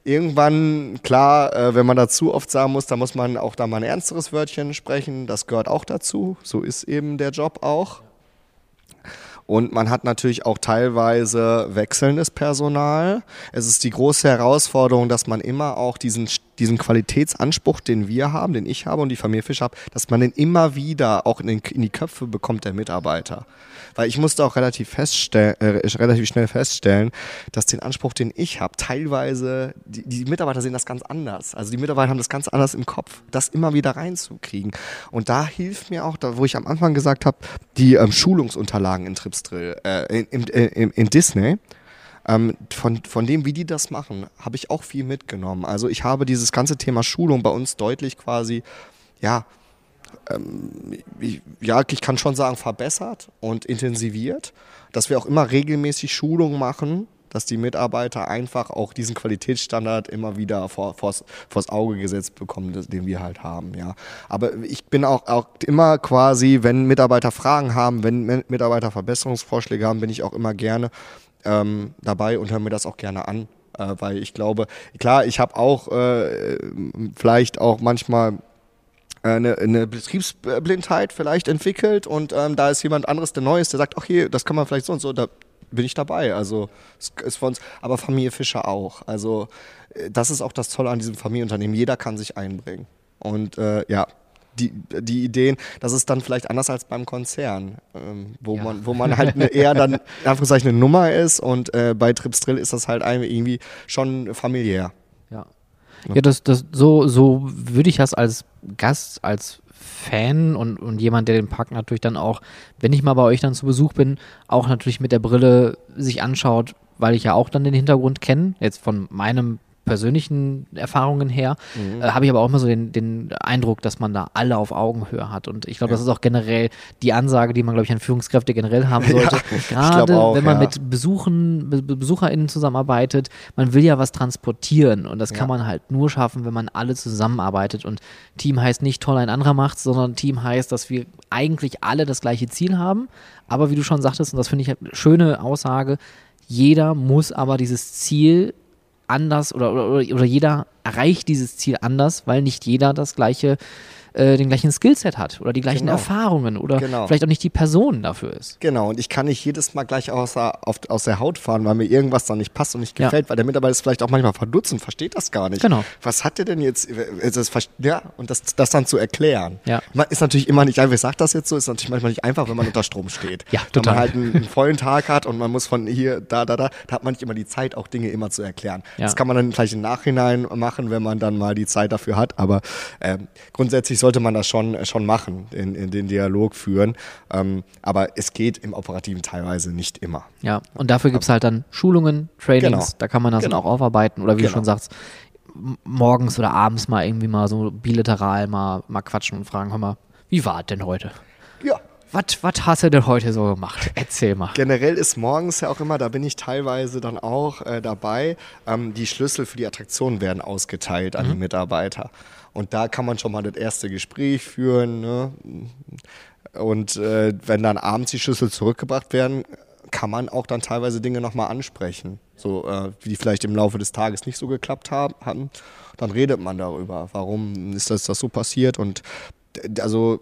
irgendwann, klar, äh, wenn man dazu oft sagen muss, da muss man auch da mal ein ernsteres Wörtchen sprechen, das gehört auch dazu. So ist eben der Job auch. Und man hat natürlich auch teilweise wechselndes Personal. Es ist die große Herausforderung, dass man immer auch diesen, diesen Qualitätsanspruch, den wir haben, den ich habe und die Familie Fisch hat, dass man den immer wieder auch in, den, in die Köpfe bekommt der Mitarbeiter. Weil ich musste auch relativ, feststellen, äh, relativ schnell feststellen, dass den Anspruch, den ich habe, teilweise, die, die Mitarbeiter sehen das ganz anders. Also die Mitarbeiter haben das ganz anders im Kopf, das immer wieder reinzukriegen. Und da hilft mir auch, da, wo ich am Anfang gesagt habe, die ähm, Schulungsunterlagen in Tripsdrill, äh, in, in, in, in Disney, ähm, von, von dem, wie die das machen, habe ich auch viel mitgenommen. Also ich habe dieses ganze Thema Schulung bei uns deutlich quasi, ja, ähm, ja, ich kann schon sagen, verbessert und intensiviert, dass wir auch immer regelmäßig Schulungen machen, dass die Mitarbeiter einfach auch diesen Qualitätsstandard immer wieder vor, vors, vors Auge gesetzt bekommen, den wir halt haben, ja. Aber ich bin auch, auch immer quasi, wenn Mitarbeiter Fragen haben, wenn Mi- Mitarbeiter Verbesserungsvorschläge haben, bin ich auch immer gerne ähm, dabei und höre mir das auch gerne an. Äh, weil ich glaube, klar, ich habe auch äh, vielleicht auch manchmal äh, eine, eine Betriebsblindheit vielleicht entwickelt und ähm, da ist jemand anderes, der Neues, der sagt, ach hier, das kann man vielleicht so und so, da bin ich dabei. Also es ist für uns, aber Familie Fischer auch. Also äh, das ist auch das Tolle an diesem Familienunternehmen. Jeder kann sich einbringen. Und äh, ja, die, die Ideen, das ist dann vielleicht anders als beim Konzern, ähm, wo, Ja. man, wo man halt eine, eher dann Anführungszeichen eine Nummer ist und äh, bei Trips Drill ist das halt ein- irgendwie schon familiär. Ja. Ja, das, das, so, so würde ich das als Gast, als Fan und, und jemand, der den Park natürlich dann auch, wenn ich mal bei euch dann zu Besuch bin, auch natürlich mit der Brille sich anschaut, weil ich ja auch dann den Hintergrund kenne, jetzt von meinem persönlichen Erfahrungen her, Mhm. äh, habe ich aber auch immer so den, den Eindruck, dass man da alle auf Augenhöhe hat. Und ich glaube, das ist auch generell die Ansage, die man, glaube ich, an Führungskräfte generell haben sollte. ich Gerade auch, wenn man ja. mit Besuchen, Be Be- BesucherInnen zusammenarbeitet, man will ja was transportieren und das kann Ja. man halt nur schaffen, wenn man alle zusammenarbeitet. Und Team heißt nicht toll, ein anderer macht's, sondern Team heißt, dass wir eigentlich alle das gleiche Ziel haben. Aber wie du schon sagtest, und das finde ich eine schöne Aussage, jeder muss aber dieses Ziel anders oder, oder, oder jeder erreicht dieses Ziel anders, weil nicht jeder das gleiche, äh, den gleichen Skillset hat oder die gleichen Genau. Erfahrungen oder Genau. vielleicht auch nicht die Person dafür ist. Genau, und ich kann nicht jedes Mal gleich aus der, auf, aus der Haut fahren, weil mir irgendwas dann nicht passt und nicht Ja. gefällt, weil der Mitarbeiter ist vielleicht auch manchmal verdutzt und versteht das gar nicht. Genau. Was hat der denn jetzt? Ist das, ja, und das, das dann zu erklären. Ja. Man ist natürlich immer nicht einfach, ich sag das jetzt so, ist natürlich manchmal nicht einfach, wenn man unter Strom steht. Ja, Wenn total. man halt einen, einen vollen Tag hat und man muss von hier, da, da, da, da hat man nicht immer die Zeit, auch Dinge immer zu erklären. Ja. Das kann man dann vielleicht im Nachhinein machen, wenn man dann mal die Zeit dafür hat, aber ähm, grundsätzlich sollte man das schon, schon machen, in, in den Dialog führen. Ähm, aber es geht im Operativen teilweise nicht immer. Ja, und dafür gibt es halt dann Schulungen, Trainings, Genau. da kann man das Genau. dann auch aufarbeiten oder wie du Genau. schon sagst, morgens oder abends mal irgendwie mal so bilateral mal, mal quatschen und fragen, hör mal, wie war es denn heute? Ja. Was hast du denn heute so gemacht? Erzähl mal. Generell ist morgens ja auch immer, da bin ich teilweise dann auch äh, dabei, ähm, die Schlüssel für die Attraktion werden ausgeteilt an die Mitarbeiter. Und da kann man schon mal das erste Gespräch führen. Ne? Und äh, wenn dann abends die Schlüssel zurückgebracht werden, kann man auch dann teilweise Dinge nochmal ansprechen, so äh, die vielleicht im Laufe des Tages nicht so geklappt haben. hatten. Dann redet man darüber, warum ist das, das so passiert und also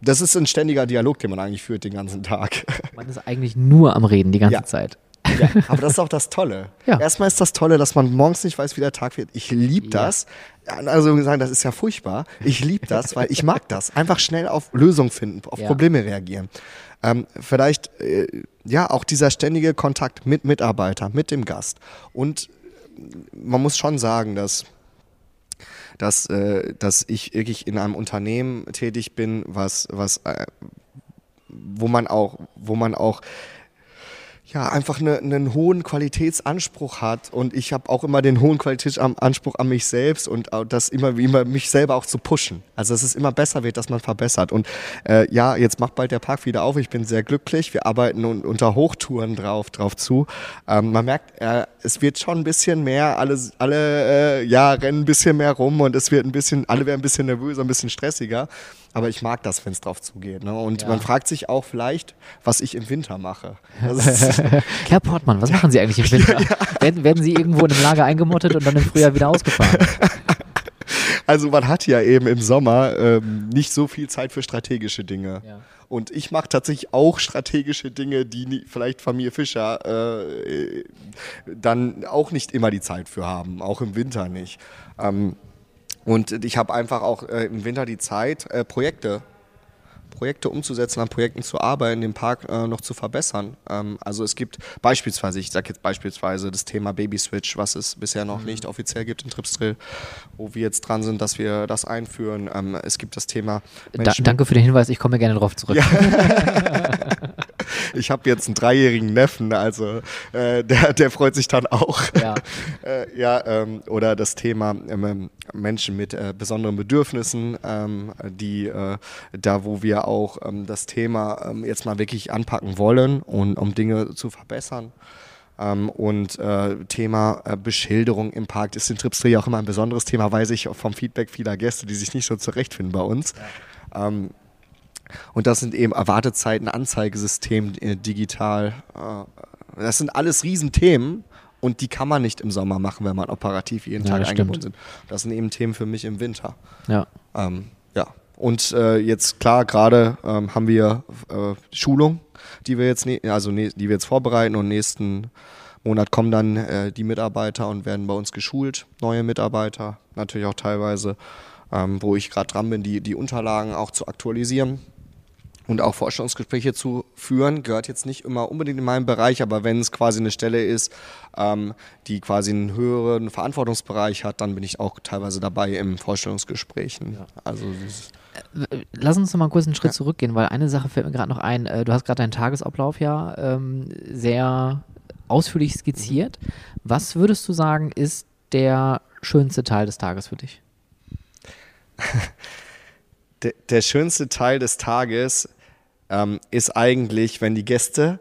das ist ein ständiger Dialog, den man eigentlich führt den ganzen Tag. Man ist eigentlich nur am Reden die ganze Ja. Zeit. Ja, aber das ist auch das Tolle. Ja. Erstmal ist das Tolle, dass man morgens nicht weiß, wie der Tag wird. Ich liebe das. Also sagen, das ist ja furchtbar. Ich liebe das, weil ich mag das. Einfach schnell auf Lösungen finden, auf Ja. Probleme reagieren. Ähm, vielleicht, äh, ja, auch dieser ständige Kontakt mit Mitarbeitern, mit dem Gast. Und man muss schon sagen, dass dass, äh, dass ich wirklich in einem Unternehmen tätig bin, was, was, äh, wo man auch, wo man auch ja, einfach eine, einen hohen Qualitätsanspruch hat und ich habe auch immer den hohen Qualitätsanspruch an mich selbst und das immer immer mich selber auch zu pushen. Also dass es immer besser wird, dass man verbessert. Und äh, ja, jetzt macht bald der Park wieder auf. Ich bin sehr glücklich. Wir arbeiten un unter Hochtouren drauf, drauf zu. Ähm, man merkt, äh, es wird schon ein bisschen mehr, alle, alle äh, ja, rennen ein bisschen mehr rum und es wird ein bisschen, alle werden ein bisschen nervöser, ein bisschen stressiger. Aber ich mag das, wenn es drauf zugeht. Ne? Und Ja. man fragt sich auch vielleicht, was ich im Winter mache. Herr Portmann, was machen Sie eigentlich im Winter? Werden, werden Sie irgendwo in einem Lager eingemottet und dann im Frühjahr wieder ausgefahren? Also man hat ja eben im Sommer ähm, nicht so viel Zeit für strategische Dinge. Ja. Und ich mache tatsächlich auch strategische Dinge, die nie, vielleicht Familie Fischer äh, dann auch nicht immer die Zeit für haben, auch im Winter nicht. Ähm, und ich habe einfach auch äh, im Winter die Zeit, äh, Projekte Projekte umzusetzen, an Projekten zu arbeiten, den Park äh, noch zu verbessern. Ähm, also es gibt beispielsweise, ich sage jetzt beispielsweise das Thema Baby Switch, was es bisher noch nicht offiziell gibt in Tripsdrill, wo wir jetzt dran sind, dass wir das einführen. Ähm, es gibt das Thema Da, danke für den Hinweis, ich komme gerne drauf zurück. Ich habe jetzt einen dreijährigen Neffen, also äh, der, der freut sich dann auch. Ja. äh, ja ähm, oder das Thema ähm, Menschen mit äh, besonderen Bedürfnissen, ähm, die äh, da, wo wir auch ähm, das Thema ähm, jetzt mal wirklich anpacken wollen und um Dinge zu verbessern. Ähm, und äh, Thema äh, Beschilderung im Park ist in Tripsdrill ja auch immer ein besonderes Thema, weiß ich vom Feedback vieler Gäste, die sich nicht so zurechtfinden bei uns. Ähm, und das sind eben Erwartezeiten, Anzeigesystem äh, digital. Äh, das sind alles Riesenthemen und die kann man nicht im Sommer machen, wenn man operativ jeden Ja, Tag eingebunden sind. Das sind eben Themen für mich im Winter. Ja. Ähm, ja. Und äh, jetzt klar, gerade ähm, haben wir äh, Schulung, die wir jetzt, ne also ne die wir jetzt vorbereiten und nächsten Monat kommen dann äh, die Mitarbeiter und werden bei uns geschult, neue Mitarbeiter, natürlich auch teilweise, ähm, wo ich gerade dran bin, die, die Unterlagen auch zu aktualisieren und auch Vorstellungsgespräche zu führen, gehört jetzt nicht immer unbedingt in meinen Bereich, aber wenn es quasi eine Stelle ist, ähm, die quasi einen höheren Verantwortungsbereich hat, dann bin ich auch teilweise dabei im Vorstellungsgesprächen. Also dieses- Lass uns noch mal kurz einen Schritt zurückgehen, weil eine Sache fällt mir gerade noch ein. Äh, Du hast gerade deinen Tagesablauf ja ähm, sehr ausführlich skizziert. Was würdest du sagen, ist der schönste Teil des Tages für dich? Der, der schönste Teil des Tages ähm, ist eigentlich, wenn die Gäste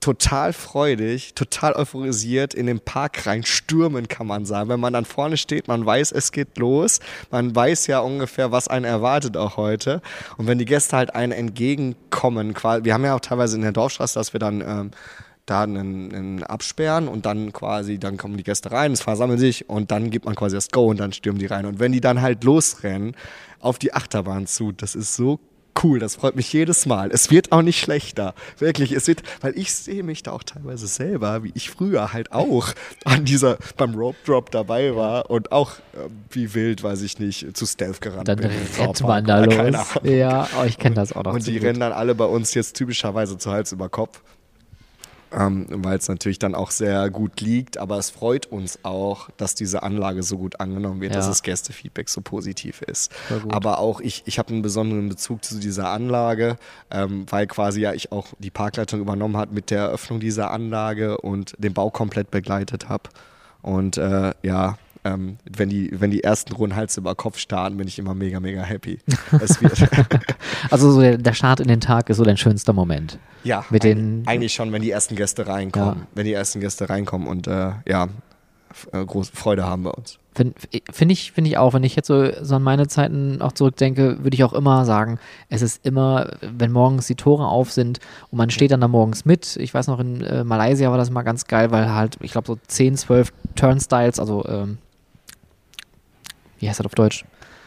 total freudig, total euphorisiert in den Park rein stürmen, kann man sagen. Wenn man dann vorne steht, man weiß, es geht los, man weiß ja ungefähr, was einen erwartet auch heute. Und wenn die Gäste halt einen entgegenkommen, wir haben ja auch teilweise in der Dorfstraße, dass wir dann ähm, da einen, einen absperren und dann quasi, dann kommen die Gäste rein, es versammeln sich und dann gibt man quasi das Go und dann stürmen die rein. Und wenn die dann halt losrennen auf die Achterbahn zu, das ist so cool, das freut mich jedes Mal. Es wird auch nicht schlechter. Wirklich, es wird, weil ich sehe mich da auch teilweise selber, wie ich früher halt auch an dieser, beim Rope Drop dabei war und auch äh, wie wild, weiß ich nicht, zu Stealth gerannt Dann bin. rennt man da los. Ja, oh, ich kenne das auch noch. Und die gut. rennen dann alle bei uns jetzt typischerweise zu Hals über Kopf. Ähm, weil es natürlich dann auch sehr gut liegt, aber es freut uns auch, dass diese Anlage so gut angenommen wird, Ja. dass das Gästefeedback so positiv ist. Aber auch ich, ich habe einen besonderen Bezug zu dieser Anlage, ähm, weil quasi ja ich auch die Parkleitung übernommen habe mit der Eröffnung dieser Anlage und den Bau komplett begleitet habe. Und äh, ja, ähm, wenn, die, wenn die ersten Runden Hals über Kopf starten, bin ich immer mega, mega happy. Also so der, der Start in den Tag ist so dein schönster Moment. Ja, Mit eig- den- eigentlich schon, wenn die ersten Gäste reinkommen. Ja. Wenn die ersten Gäste reinkommen und äh, ja, äh, große Freude haben bei uns. Finde find ich, find ich auch, wenn ich jetzt so, so an meine Zeiten auch zurückdenke, würde ich auch immer sagen, es ist immer, wenn morgens die Tore auf sind und man steht dann da morgens mit. Ich weiß noch, in äh, Malaysia war das mal ganz geil, weil halt, ich glaube, so 10, 12 Turnstiles, also, ähm, wie heißt das auf Deutsch?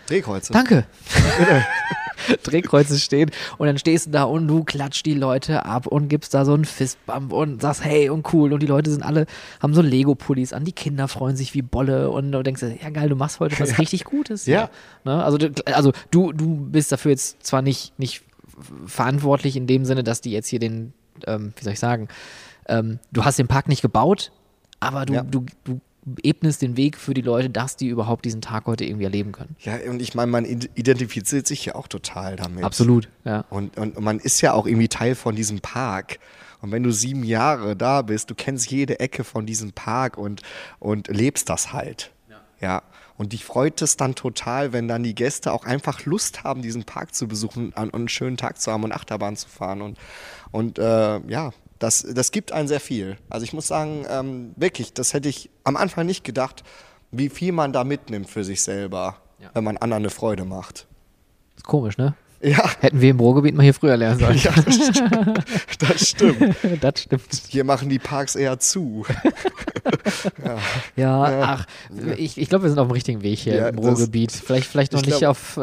Drehkreuze. Danke. Drehkreuze stehen und dann stehst du da und du klatscht die Leute ab und gibst da so einen Fistbump und sagst hey und cool und die Leute sind alle, haben so Lego-Pullis an, die Kinder freuen sich wie Bolle und du denkst, dir, ja geil, du machst heute was richtig Gutes. Ja. Ne? Also, du- also du, du bist dafür jetzt zwar nicht, nicht verantwortlich in dem Sinne, dass die jetzt hier den, ähm, wie soll ich sagen, ähm, du hast den Park nicht gebaut, aber du, Ja. du, du ebnest den Weg für die Leute, dass die überhaupt diesen Tag heute irgendwie erleben können. Ja, und ich meine, man id- identifiziert sich ja auch total damit. Absolut, ja. Und, und man ist ja auch irgendwie Teil von diesem Park. Und wenn du sieben Jahre da bist, du kennst jede Ecke von diesem Park und, und lebst das halt. Ja. Und dich freut es dann total, wenn dann die Gäste auch einfach Lust haben, diesen Park zu besuchen und einen schönen Tag zu haben und Achterbahn zu fahren. Und, und äh, ja, das, das gibt einen sehr viel. Also ich muss sagen, ähm, wirklich, das hätte ich am Anfang nicht gedacht, wie viel man da mitnimmt für sich selber, Ja. wenn man anderen eine Freude macht. Ist komisch, ne? Ja, Hätten wir im Ruhrgebiet mal hier früher lernen sollen. ja das, stimmt. das stimmt. das stimmt. Hier machen die Parks eher zu. Ja, ach, ich, ich glaube, wir sind auf dem richtigen Weg hier Ja, im das- Ruhrgebiet. Vielleicht, vielleicht noch ich nicht glaub- auf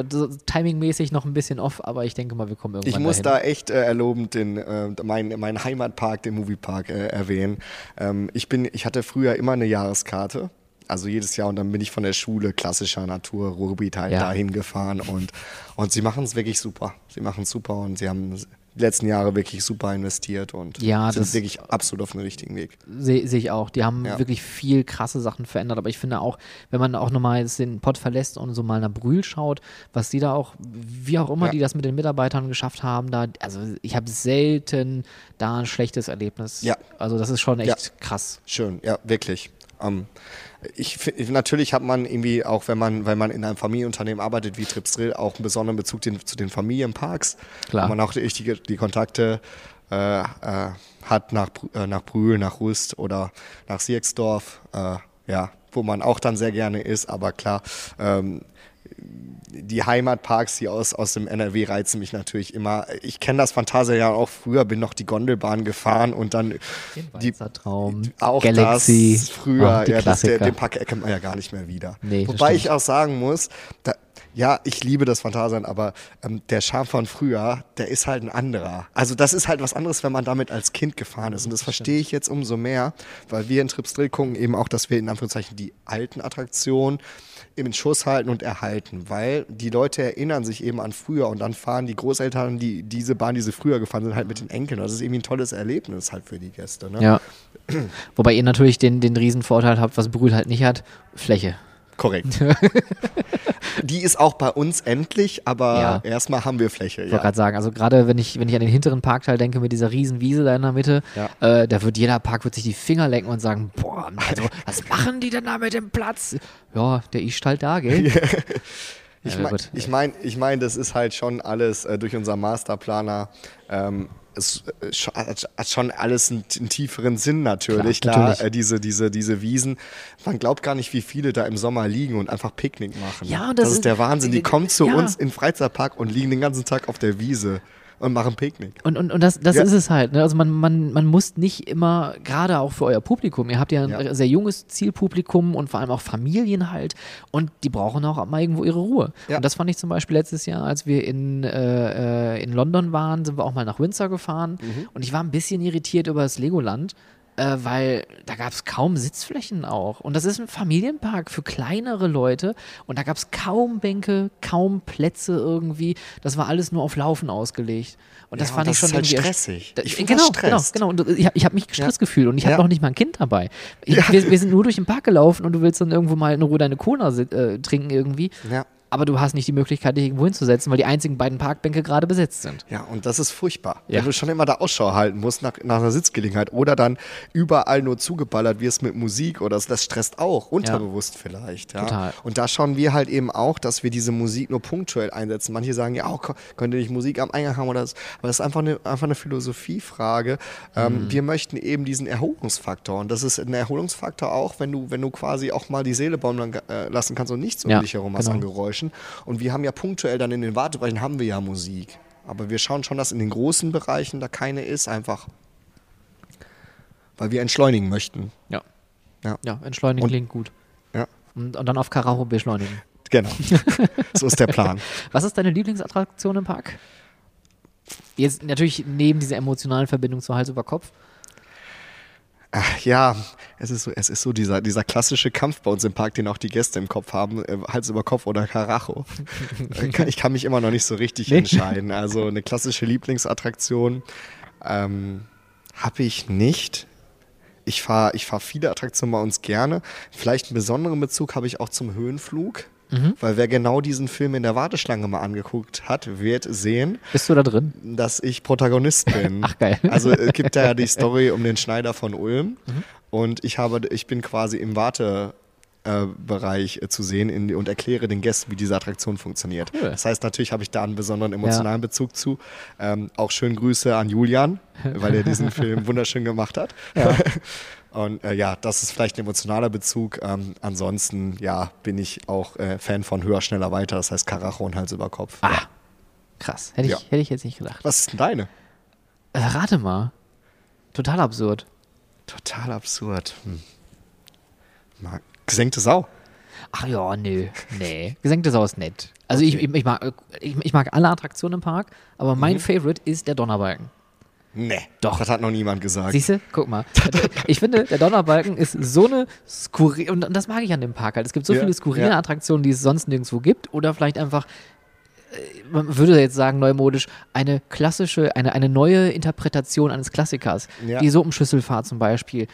timingmäßig noch ein bisschen off, aber ich denke mal, wir kommen irgendwann Ich muss dahin. da echt äh, erlobend den, äh, meinen mein Heimatpark, den Moviepark, äh, erwähnen. Ähm, ich, bin, ich hatte früher immer eine Jahreskarte. Also jedes Jahr und dann bin ich von der Schule klassischer Natur, Ruhrgebiet halt Ja. dahin gefahren und, und sie machen es wirklich super. Sie machen es super und sie haben die letzten Jahre wirklich super investiert und Ja, sind wirklich absolut auf dem richtigen Weg. Sehe seh ich auch. Die haben Ja. wirklich viel krasse Sachen verändert. Aber ich finde auch, wenn man auch nochmal jetzt den Pott verlässt und so mal nach Brühl schaut, was die da auch, wie auch immer Ja. die das mit den Mitarbeitern geschafft haben, da, also ich habe selten da ein schlechtes Erlebnis. Ja. Also das ist schon echt Ja. krass. Schön, ja, wirklich. Ähm, ich, natürlich hat man irgendwie, auch wenn man, wenn man in einem Familienunternehmen arbeitet wie Trips Drill, auch einen besonderen Bezug den, zu den Familienparks. Klar. Wo man auch die, die, Kontakte äh, äh, hat nach, äh, nach Brühl, nach Rüst oder nach Sierksdorf, äh, ja, wo man auch dann sehr gerne ist, aber klar, ähm, die Heimatparks hier aus, aus dem NRW reizen mich natürlich immer. Ich kenne das Phantasialand auch früher, bin noch die Gondelbahn gefahren und dann die, Traum, auch Galaxy, das früher, Ach, ja, das, der, den Park erkennt man ja gar nicht mehr wieder. Nee, Wobei ich auch sagen muss, da, ja, ich liebe das Phantasialand, aber ähm, der Charme von früher, der ist halt ein anderer. Also das ist halt was anderes, wenn man damit als Kind gefahren ist. Und das verstehe ich jetzt umso mehr, weil wir in Trips Drill gucken eben auch, dass wir in Anführungszeichen die alten Attraktionen im Schuss halten und erhalten, weil die Leute erinnern sich eben an früher und dann fahren die Großeltern die diese Bahn, die sie früher gefahren sind, halt mit den Enkeln. Das ist irgendwie ein tolles Erlebnis halt für die Gäste. Ne? Ja. Wobei ihr natürlich den, den riesen Vorteil habt, was Brühl halt nicht hat, Fläche. Korrekt. die ist auch bei uns endlich, aber Ja. erstmal haben wir Fläche. Ich wollte Ja. gerade sagen, also gerade wenn ich, wenn ich an den hinteren Parkteil denke mit dieser riesen Wiese da in der Mitte, Ja. äh, da wird jeder Park wird sich die Finger lecken und sagen, boah, also was machen die denn da mit dem Platz? Ja, der ist halt da, gell? Ich meine, ich mein, ich mein, das ist halt schon alles äh, durch unseren Masterplaner. Ähm, es äh, hat schon alles einen, einen tieferen Sinn natürlich. Klar, Klar, natürlich. Äh, diese, diese, diese Wiesen. Man glaubt gar nicht, wie viele da im Sommer liegen und einfach Picknick machen. Ja, das das, ist- ist der Wahnsinn. Die kommen zu ja. uns in den Freizeitpark und liegen den ganzen Tag auf der Wiese und machen Picknick. Und, und, und das, das Ja. ist es halt. Ne? Also man, man, man muss nicht immer, gerade auch für euer Publikum, ihr habt ja ein Ja. sehr junges Zielpublikum und vor allem auch Familien halt und die brauchen auch mal irgendwo ihre Ruhe. Ja. Und das fand ich zum Beispiel letztes Jahr, als wir in, äh, äh, in London waren, sind wir auch mal nach Windsor gefahren Mhm. und ich war ein bisschen irritiert über das Legoland. Äh, weil da gab es kaum Sitzflächen auch. Und das ist ein Familienpark für kleinere Leute. Und da gab es kaum Bänke, kaum Plätze irgendwie. Das war alles nur auf Laufen ausgelegt. Und das Ja, fand und ich das schon ist halt stressig. Da, Ich genau, das genau, genau. Und ich, ich habe mich gestresst gefühlt und ich habe Ja. noch nicht mal ein Kind dabei. Ich, wir, wir sind nur durch den Park gelaufen und du willst dann irgendwo mal in Ruhe deine Cola äh, trinken irgendwie. Ja. Aber du hast nicht die Möglichkeit, dich irgendwo hinzusetzen, weil die einzigen beiden Parkbänke gerade besetzt sind. Ja, und das ist furchtbar. Ja. Wenn du schon immer da Ausschau halten musst nach, nach einer Sitzgelegenheit oder dann überall nur zugeballert wirst mit Musik oder das, das stresst auch, unterbewusst vielleicht. Ja. Total. Und da schauen wir halt eben auch, dass wir diese Musik nur punktuell einsetzen. Manche sagen, ja, oh, ko- könnt ihr nicht Musik am Eingang haben oder das. Aber das ist einfach eine, einfach eine Philosophiefrage. Ähm, Mhm. Wir möchten eben diesen Erholungsfaktor. Und das ist ein Erholungsfaktor auch, wenn du, wenn du quasi auch mal die Seele baumeln äh, lassen kannst und nichts um Ja, dich herum hast genau. an Geräuschen. Und wir haben ja punktuell dann in den Wartebereichen haben wir ja Musik. Aber wir schauen schon, dass in den großen Bereichen da keine ist, einfach weil wir entschleunigen möchten. Ja. Ja. Ja, entschleunigen Und- klingt gut. Ja, Und, und dann auf Karacho beschleunigen. genau. so ist der Plan. Was ist deine Lieblingsattraktion im Park? Jetzt natürlich neben dieser emotionalen Verbindung zu Hals über Kopf. Ach, ja, es ist so, es ist so dieser, dieser klassische Kampf bei uns im Park, den auch die Gäste im Kopf haben, äh, Hals über Kopf oder Karacho. Ich kann mich immer noch nicht so richtig Nee. entscheiden. Also eine klassische Lieblingsattraktion ähm, habe ich nicht. Ich fahre ich fahr viele Attraktionen bei uns gerne. Vielleicht einen besonderen Bezug habe ich auch zum Höhenflug. Mhm. Weil wer genau diesen Film in der Warteschlange mal angeguckt hat, wird sehen, Bist du da drin? dass ich Protagonist bin. Ach, geil. Also es gibt da ja die Story um den Schneider von Ulm Mhm. Und ich habe, ich bin quasi im Wartebereich äh, Bereich, äh, zu sehen in, und erkläre den Gästen, wie diese Attraktion funktioniert. Cool. Das heißt, natürlich habe ich da einen besonderen emotionalen Bezug zu. Ähm, auch schönen Grüße an Julian, weil er diesen Film wunderschön gemacht hat. Ja. Und äh, ja, das ist vielleicht ein emotionaler Bezug. Ähm, ansonsten, ja, bin ich auch äh, Fan von Höher, Schneller, Weiter. Das heißt Karacho und Hals über Kopf. Ah, krass. Hätte ich, Ja. hätte ich jetzt nicht gedacht. Was ist denn deine? Äh, rate mal. Total absurd. Total absurd. Hm. Gesenkte Sau. Ach ja, nö. Nee. Gesenkte Sau ist nett. Also ich, ich, ich, mag, ich, ich mag alle Attraktionen im Park, aber mein Mhm. Favorite ist der Donnerbalken. Nee. Doch. Das hat noch niemand gesagt. Siehst du? Guck mal. Ich finde, der Donnerbalken ist so eine skurrile, und das mag ich an dem Park halt. Es gibt so Ja, viele skurrile ja. Attraktionen, die es sonst nirgendwo gibt. Oder vielleicht einfach, man würde jetzt sagen, neumodisch, eine klassische, eine, eine neue Interpretation eines Klassikers. Ja. Die Suppenschüsselfahrt zum Beispiel.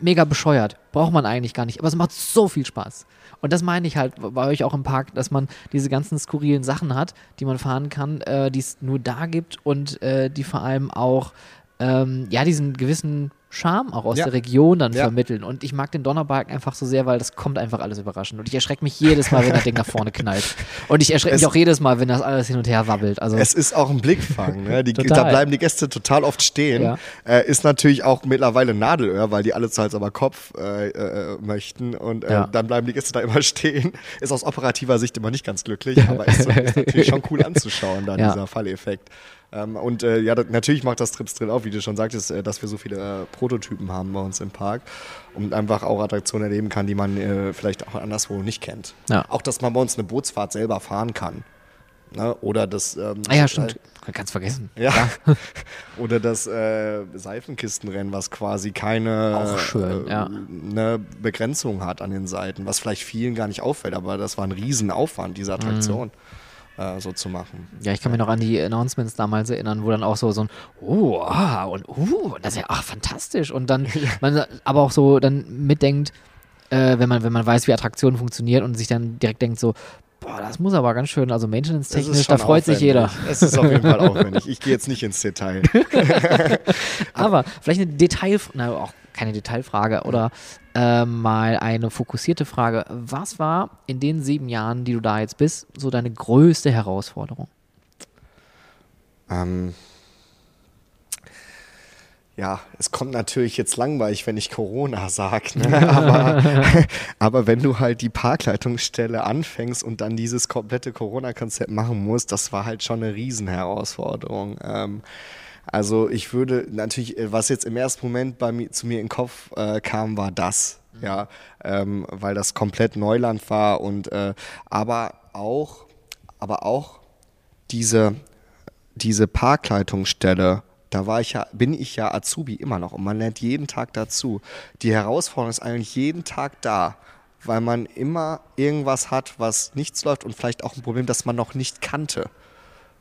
Mega bescheuert. Braucht man eigentlich gar nicht. Aber es macht so viel Spaß. Und das meine ich halt bei euch auch im Park, dass man diese ganzen skurrilen Sachen hat, die man fahren kann, äh, die es nur da gibt und äh, die vor allem auch ähm, ja diesen gewissen Charme auch aus Ja. der Region dann Ja. vermitteln. Und ich mag den Donnerbalken einfach so sehr, weil das kommt einfach alles überraschend. Und ich erschrecke mich jedes Mal, wenn das Ding nach vorne knallt. Und ich erschrecke mich auch jedes Mal, wenn das alles hin und her wabbelt. Also Es ist auch ein Blickfang. Ne? Die, da bleiben die Gäste total oft stehen. Ja. Äh, ist natürlich auch mittlerweile Nadelöhr, weil die alle zu Hals aber Kopf äh, äh, möchten. Und äh, dann bleiben die Gäste da immer stehen. Ist aus operativer Sicht immer nicht ganz glücklich, aber ist, so, ist natürlich schon cool anzuschauen, Ja. dieser Falleffekt. Ähm, und äh, ja, das, natürlich macht das Trips Drill auch, wie du schon sagtest, äh, dass wir so viele äh, Prototypen haben bei uns im Park und einfach auch Attraktionen erleben kann, die man äh, vielleicht auch anderswo nicht kennt. Ja. Auch, dass man bei uns eine Bootsfahrt selber fahren kann. Ne? Oder das. Ähm, ah ja, stimmt. Ganz vergessen. ja. Oder das äh, Seifenkistenrennen, was quasi keine schön, äh, ja. ne Begrenzung hat an den Seiten, was vielleicht vielen gar nicht auffällt, aber das war ein Riesenaufwand, diese Attraktion äh, so zu machen. Ja, ich kann mich noch an die Announcements damals erinnern, wo dann auch so, so ein Oh, ah, und uh, das ist ja ach, fantastisch. Und dann man aber auch so dann mitdenkt, äh, wenn, man, wenn man weiß, wie Attraktionen funktionieren und sich dann direkt denkt so, boah, das muss aber ganz schön, also maintenance-technisch, da freut aufwendig. sich jeder. Es ist auf jeden Fall aufwendig. Ich gehe jetzt nicht ins Detail. aber vielleicht eine Detail, na, auch keine Detailfrage oder äh, mal eine fokussierte Frage. Was war in den sieben Jahren, die du da jetzt bist, so deine größte Herausforderung? Ähm, ja, es kommt natürlich jetzt langweilig, wenn ich Corona sage, ne? aber, aber wenn du halt die Parkleitungsstelle anfängst und dann dieses komplette Corona-Konzept machen musst, das war halt schon eine Riesenherausforderung. Ähm, also ich würde natürlich, was jetzt im ersten Moment bei mir, zu mir in den Kopf äh, kam, war das, ja, ähm, weil das komplett Neuland war und äh, aber auch, aber auch diese, diese Parkleitungsstelle, da war ich ja, bin ich ja Azubi immer noch und man lernt jeden Tag dazu. Die Herausforderung ist eigentlich jeden Tag da, weil man immer irgendwas hat, was nichts läuft und vielleicht auch ein Problem, das man noch nicht kannte.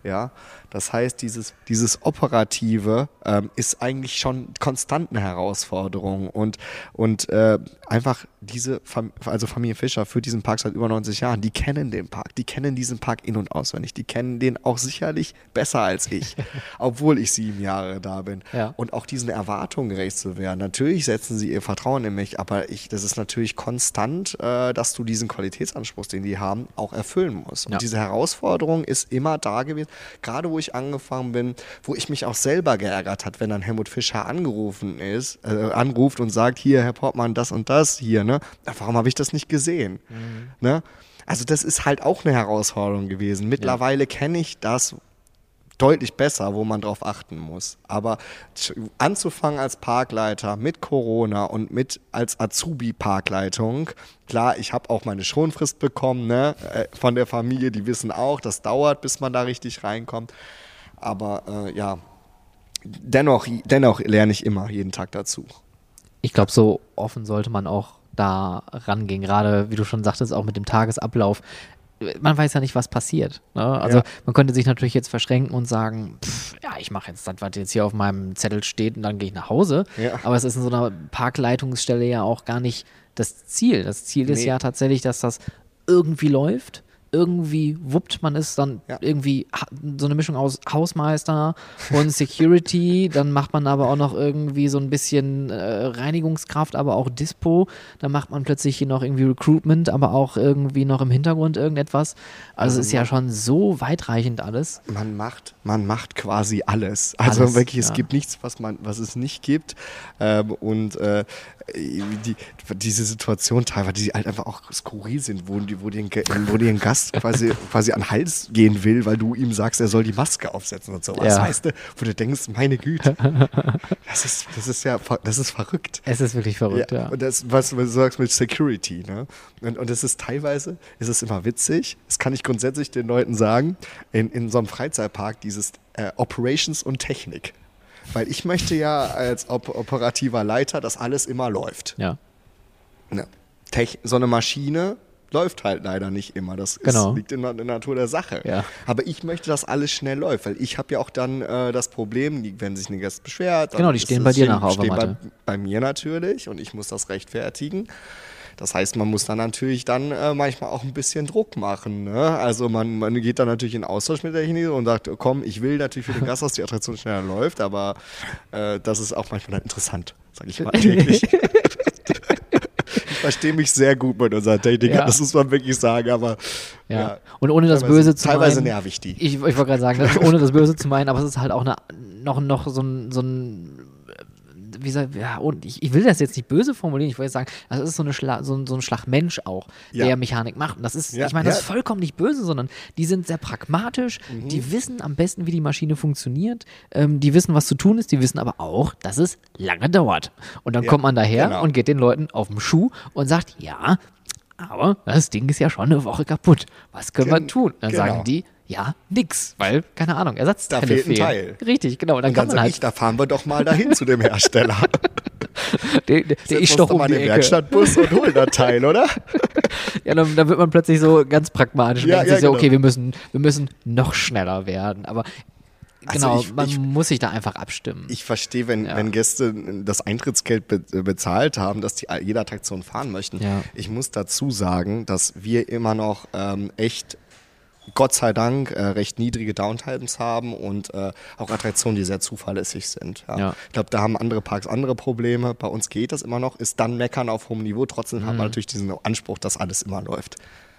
Ja, das heißt, dieses, dieses Operative ähm, ist eigentlich schon konstant eine Herausforderung und, und äh, einfach diese, Fam also Familie Fischer führt diesen Park seit über 90 Jahren, die kennen den Park, die kennen diesen Park in- und auswendig, die kennen den auch sicherlich besser als ich, obwohl ich sieben Jahre da bin. Ja. Und auch diesen Erwartungen gerecht zu werden. Natürlich setzen sie ihr Vertrauen in mich, aber ich, das ist natürlich konstant, äh, dass du diesen Qualitätsanspruch, den die haben, auch erfüllen musst. Und Ja. diese Herausforderung ist immer da gewesen, gerade wo ich angefangen bin, wo ich mich auch selber geärgert hat, wenn dann Helmut Fischer angerufen ist, äh, anruft und sagt, hier, Herr Portmann, das und das hier, ne? Warum habe ich das nicht gesehen? Ne? Also das ist halt auch eine Herausforderung gewesen. Mittlerweile kenne ich das deutlich besser, wo man drauf achten muss. Aber anzufangen als Parkleiter mit Corona und mit als Azubi-Parkleitung, klar, ich habe auch meine Schonfrist bekommen, ne, äh, von der Familie, die wissen auch, das dauert, bis man da richtig reinkommt. Aber äh, ja, dennoch, dennoch lerne ich immer jeden Tag dazu. Ich glaube, so offen sollte man auch da rangehen. Gerade, wie du schon sagtest, auch mit dem Tagesablauf. Man weiß ja nicht, was passiert. Ne? Also Ja. man könnte sich natürlich jetzt verschränken und sagen, pff, ja, ich mache jetzt das, was jetzt hier auf meinem Zettel steht und dann gehe ich nach Hause. Ja. Aber es ist in so einer Parkleitungsstelle ja auch gar nicht das Ziel. Das Ziel ist Nee. ja tatsächlich, dass das irgendwie läuft. Irgendwie wuppt man es dann Ja. irgendwie so eine Mischung aus Hausmeister und Security. dann macht man aber auch noch irgendwie so ein bisschen äh, Reinigungskraft, aber auch Dispo. Dann macht man plötzlich hier noch irgendwie Recruitment, aber auch irgendwie noch im Hintergrund irgendetwas. Also, es ist ja man- schon so weitreichend alles. Man macht, man macht quasi alles. Also Alles, wirklich, es ja. gibt nichts, was man, was es nicht gibt. Ähm, und äh, die, diese Situation teilweise, die halt einfach auch skurril sind, wo, die, wo, Ge- wo dir ein Gast quasi, quasi an den Hals gehen will, weil du ihm sagst, er soll die Maske aufsetzen und sowas. Ja. Weißt du, wo du denkst, meine Güte, das ist, das ist ja, das ist verrückt. Es ist wirklich verrückt, ja. Und das, was du sagst mit Security, ne? Und, und es ist teilweise, ist es immer witzig, das kann ich grundsätzlich den Leuten sagen, in, in so einem Freizeitpark dieses äh, Operations und Technik. Weil ich möchte ja als op operativer Leiter, dass alles immer läuft. Ja. Ne? Tech so eine Maschine läuft halt leider nicht immer. Das ist, Genau. liegt in der, in der Natur der Sache. Ja. Aber ich möchte, dass alles schnell läuft, weil ich habe ja auch dann äh, das Problem, wenn sich ein Gast beschwert. Genau, die ist stehen bei dir nachher auf der stehen bei, Matte. bei mir natürlich und ich muss das rechtfertigen. Das heißt, man muss dann natürlich dann äh, manchmal auch ein bisschen Druck machen. Ne? Also man, man geht dann natürlich in Austausch mit der Chinesen und sagt, komm, ich will natürlich für den Gast, dass die Attraktion schneller läuft, aber äh, das ist auch manchmal dann interessant, sage ich mal täglich. Ich verstehe mich sehr gut mit unserer Technik, Ja. das muss man wirklich sagen, aber Ja. ja. Und ohne das Teilweise- Böse zu Teilweise meinen, nervig die. Ich, ich wollte gerade sagen, ohne das Böse zu meinen, aber es ist halt auch eine, noch, noch so ein, so ein wie soll, ja, und ich, ich will das jetzt nicht böse formulieren, ich wollte sagen, das ist so, eine Schla so, ein- so ein Schlagmensch auch, Ja. der Mechanik macht. Und das ist, Ja, ich meine, das ist vollkommen nicht böse, sondern die sind sehr pragmatisch, Mhm. die wissen am besten, wie die Maschine funktioniert, ähm, die wissen, was zu tun ist, die wissen aber auch, dass es lange dauert. Und dann kommt man daher genau. und geht den Leuten auf den Schuh und sagt, ja, aber das Ding ist ja schon eine Woche kaputt. Was können wir Gen- tun? Dann genau. sagen die, ja, nix, weil, keine Ahnung, Ersatzteile Da fehlt ein fehlen. Teil. Richtig, genau. Und dann Und kann dann man sage ich, halt, da fahren wir doch mal dahin zu dem Hersteller. der, der, der ist doch um mal die in den Ecke. Werkstattbus und holen das Teil, oder? Ja, dann, dann wird man plötzlich so ganz pragmatisch und Ja, denkt ja, sich so, genau. okay, wir müssen, wir müssen noch schneller werden. Aber Also genau, ich- man ich- muss sich da einfach abstimmen. Ich verstehe, wenn, Ja. wenn Gäste das Eintrittsgeld be bezahlt haben, dass die jede Attraktion fahren möchten. Ja. Ich muss dazu sagen, dass wir immer noch ähm, echt, Gott sei Dank, äh, recht niedrige Downtimes haben und äh, auch Attraktionen, die sehr zuverlässig sind. Ja. Ja. Ich glaube, da haben andere Parks andere Probleme. Bei uns geht das immer noch, ist dann meckern auf hohem Niveau. Trotzdem Mhm. hat man natürlich diesen Anspruch, dass alles immer läuft.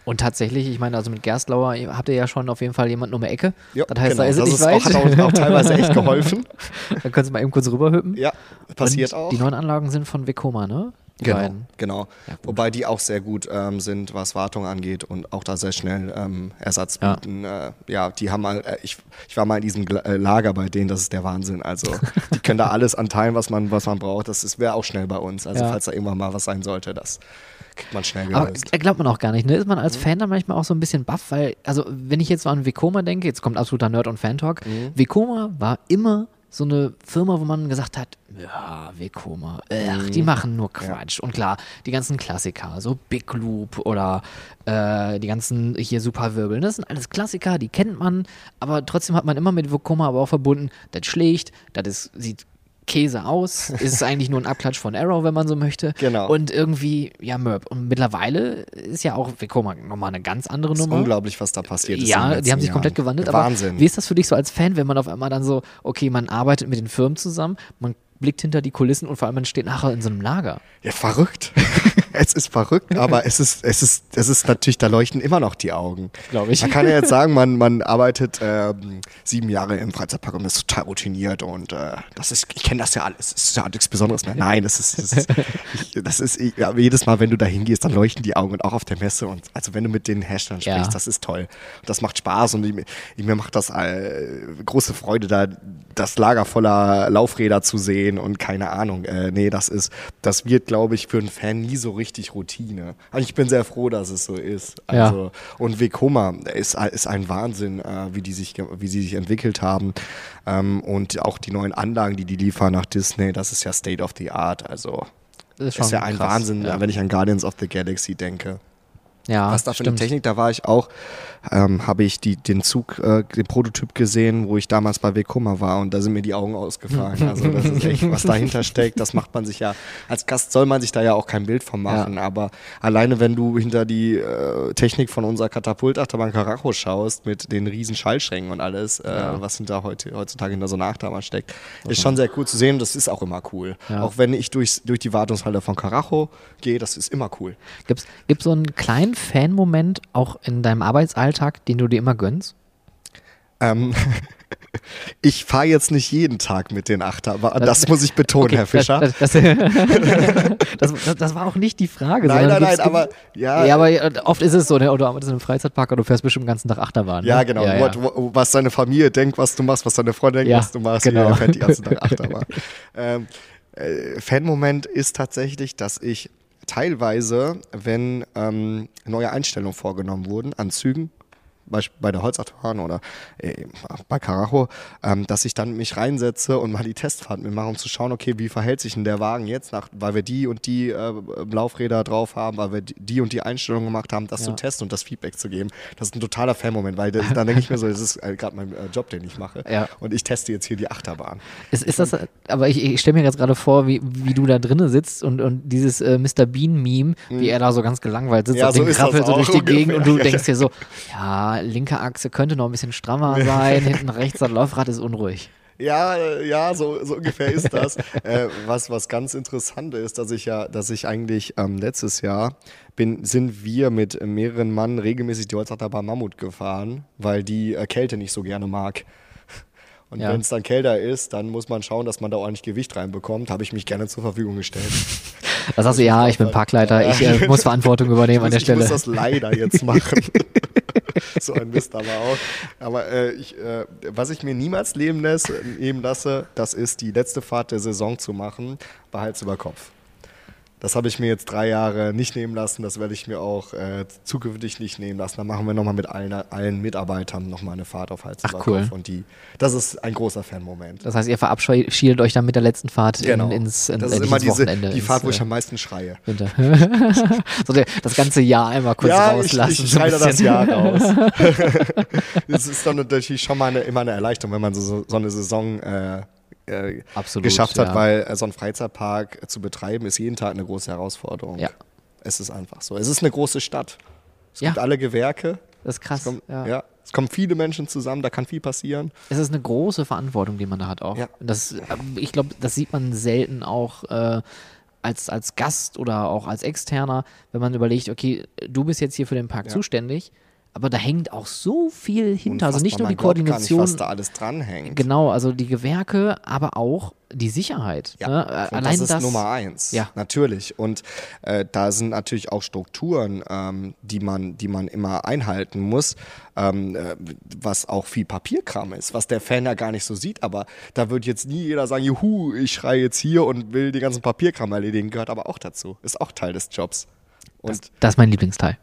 Und tatsächlich, ich meine, also mit Gerstlauer habt ihr ja schon auf jeden Fall jemanden um die Ecke. Ja, das heißt, genau. da ist es nicht ist weit. auch, hat auch, auch teilweise echt geholfen. Dann können Sie mal eben kurz rüberhüppen. Ja, passiert Und auch. Die neuen Anlagen sind von Vekoma, ne? Die Genau, beiden. genau. Ja. Wobei die auch sehr gut ähm, sind, was Wartung angeht und auch da sehr schnell ähm, Ersatz Ja. bieten. Äh, ja, die haben mal, äh, ich, ich war mal in diesem äh, Lager bei denen, das ist der Wahnsinn. Also die können da alles anteilen, was man, was man braucht. Das wäre auch schnell bei uns. Also Ja. falls da irgendwann mal was sein sollte, das kriegt man schnell Aber gelöst. äh, glaubt man auch gar nicht, ne? Ist man Mhm. als Fan dann manchmal auch so ein bisschen baff, weil, also wenn ich jetzt so an Vekoma denke, jetzt kommt absoluter Nerd- und Fan-Talk, Mhm. Vekoma war immer so eine Firma, wo man gesagt hat, ja, Vekoma, ach, die machen nur Quatsch. Und klar, die ganzen Klassiker, so Big Loop oder äh, die ganzen hier Superwirbel, das sind alles Klassiker, die kennt man, aber trotzdem hat man immer mit Vekoma aber auch verbunden, das schlägt, das ist, sieht Käse aus, ist eigentlich nur ein Abklatsch von Arrow, wenn man so möchte. Genau. Und irgendwie, ja, Merp. Und mittlerweile ist ja auch Vekoma nochmal eine ganz andere Es ist Nummer. unglaublich, was da passiert ist. Ja, die haben sich komplett Jahren. gewandelt. Wahnsinn. Aber wie ist das für dich so als Fan, wenn man auf einmal dann so, okay, man arbeitet mit den Firmen zusammen, man blickt hinter die Kulissen und vor allem man steht nachher in so einem Lager. Ja, verrückt. es ist verrückt, aber es ist, es ist, es ist natürlich, da leuchten immer noch die Augen. Glaub ich. Man kann ja jetzt sagen, man, man arbeitet ähm, sieben Jahre im Freizeitpark und ist total routiniert und äh, das ist, ich kenne das ja alles. Es ist ja nichts Besonderes mehr. Nein, das ist, das ist, ich, das ist ich, ja, jedes Mal, wenn du da hingehst, dann leuchten die Augen und auch auf der Messe und also wenn du mit den Herstellern Ja. sprichst, das ist toll. Das macht Spaß und ich, mir macht das äh, große Freude, da das Lager voller Laufräder zu sehen und keine Ahnung. Äh, nee, das ist, das wird, glaube ich, für einen Fan nie so richtig Routine. Aber ich bin sehr froh, dass es so ist. Ja. Also, und Vekoma ist, ist ein Wahnsinn, äh, wie, die sich, wie sie sich entwickelt haben. Ähm, und auch die neuen Anlagen, die die liefern nach Disney, das ist ja State of the Art. Also, Das ist ist, ja ein krass, Wahnsinn, ja. wenn ich an Guardians of the Galaxy denke. Ja, Was da für eine. Technik, da war ich auch, ähm, habe ich die, den Zug, äh, den Prototyp gesehen, wo ich damals bei Vekoma war und da sind mir die Augen ausgefallen. Also das ist echt, was dahinter steckt, das macht man sich ja, als Gast soll man sich da ja auch kein Bild von machen, aber alleine wenn du hinter die äh, Technik von unserer Katapultachterbahn Karacho schaust, mit den riesen Schallschränken und alles, äh, was hinter heute, heutzutage hinter so einer Achterbahn steckt, ist schon sehr cool zu sehen und das ist auch immer cool. Ja. Auch wenn ich durchs, durch die Wartungshalle von Karacho gehe, das ist immer cool. Gibt's, gibt's so einen kleinen Fan-Moment auch in deinem Arbeitsalltag, den du dir immer gönnst? Ähm, ich fahre jetzt nicht jeden Tag mit den Achterbahnen. Das muss ich betonen, Okay, Herr Fischer. Das, das, das, das, das war auch nicht die Frage. nein, nein, nein, aber ja, Ja, aber äh, oft ist es so, ne? du arbeitest in einem Freizeitpark und du fährst bestimmt den ganzen Tag Achterbahn. Ne? ja, genau. Ja, ja. Was deine Familie denkt, was du machst, was deine Freunde denken, Ja, was du machst. genau. Jeder fährt die ganze Tag Achterbahn. ähm, äh, Fan-Moment ist tatsächlich, dass ich teilweise, wenn ähm, neue Einstellungen vorgenommen wurden an Zügen, bei, bei der Holzachterbahn oder äh, bei Karacho, ähm, dass ich dann mich reinsetze und mal die Testfahrt mitmache, um zu schauen, okay, wie verhält sich denn der Wagen jetzt, nach, weil wir die und die äh, Laufräder drauf haben, weil wir die- und die Einstellungen gemacht haben, das Ja. zu testen und das Feedback zu geben. Das ist ein totaler Fan-Moment, weil das, dann denke ich mir so, das ist äh, gerade mein äh, Job, den ich mache. Ja. Und ich teste jetzt hier die Achterbahn. Ist, ist das, aber ich, ich stelle mir jetzt gerade vor, wie, wie du da drinnen sitzt und, und dieses äh, Mr. Bean-Meme, wie er da so ganz gelangweilt sitzt Mhm. Ja, auf so dem ist das Krabbel so durch die. Gegend und du denkst dir so, ja, linke Achse könnte noch ein bisschen strammer sein, hinten rechts das Laufrad ist unruhig. Ja, ja, so, so ungefähr ist das. äh, was, was ganz interessant ist, dass ich ja, dass ich eigentlich ähm, letztes Jahr bin, sind wir mit mehreren Mann regelmäßig die Holzachterbahn Mammut gefahren, weil die äh, Kälte nicht so gerne mag. Und Ja. wenn es dann kälter ist, dann muss man schauen, dass man da ordentlich Gewicht reinbekommt. Habe ich mich gerne zur Verfügung gestellt. Da sagst du, ja, ich bin Parkleiter, ich äh, muss Verantwortung übernehmen an der muss, ich Stelle. muss das leider jetzt machen. so ein Mist aber auch. Aber äh, ich, äh, was ich mir niemals leben lasse, nehmen lasse, das ist die letzte Fahrt der Saison zu machen, bei Hals über Kopf. Das habe ich mir jetzt drei Jahre nicht nehmen lassen. Das werde ich mir auch äh, zukünftig nicht nehmen lassen. Dann machen wir nochmal mit allen, allen Mitarbeitern nochmal eine Fahrt auf Halsberg cool. Und die, das ist ein großer Fan-Moment. Das heißt, ihr verabschiedet euch dann mit der letzten Fahrt Genau. in, ins in, das äh, ist immer dieses diese, Wochenende. die Fahrt, wo ins, ich äh, am meisten schreie. Winter. so der, das ganze Jahr einmal kurz ja, ich, rauslassen. ich ein schreie da das. Jahr raus. das ist dann natürlich schon mal eine, immer eine Erleichterung, wenn man so, so eine Saison äh, äh, Absolut, geschafft hat, ja. weil äh, so einen Freizeitpark äh, zu betreiben ist jeden Tag eine große Herausforderung. Ja. Es ist einfach so. Es ist eine große Stadt. Es Ja. gibt alle Gewerke. Das ist krass. Es, kommt, ja. ja. es kommen viele Menschen zusammen, da kann viel passieren. Es ist eine große Verantwortung, die man da hat auch. Ja. Das, ähm, ich glaube, das sieht man selten auch äh, als, als Gast oder auch als Externer, wenn man überlegt, okay, du bist jetzt hier für den Park Ja. zuständig, aber da hängt auch so viel hinter. Also nicht Unfassbar, nur die Koordination. Gar nicht, was da alles dranhängt. Genau, also die Gewerke, aber auch die Sicherheit. Ja, Ne? Allein das ist Nummer eins. Ja. Natürlich. Und äh, da sind natürlich auch Strukturen, ähm, die, man, die man immer einhalten muss, ähm, äh, was auch viel Papierkram ist, was der Fan ja gar nicht so sieht. Aber da wird jetzt nie jeder sagen, juhu, ich schreie jetzt hier und will den ganzen Papierkram erledigen. Gehört aber auch dazu. Ist auch Teil des Jobs. Und Das ist mein Lieblingsteil.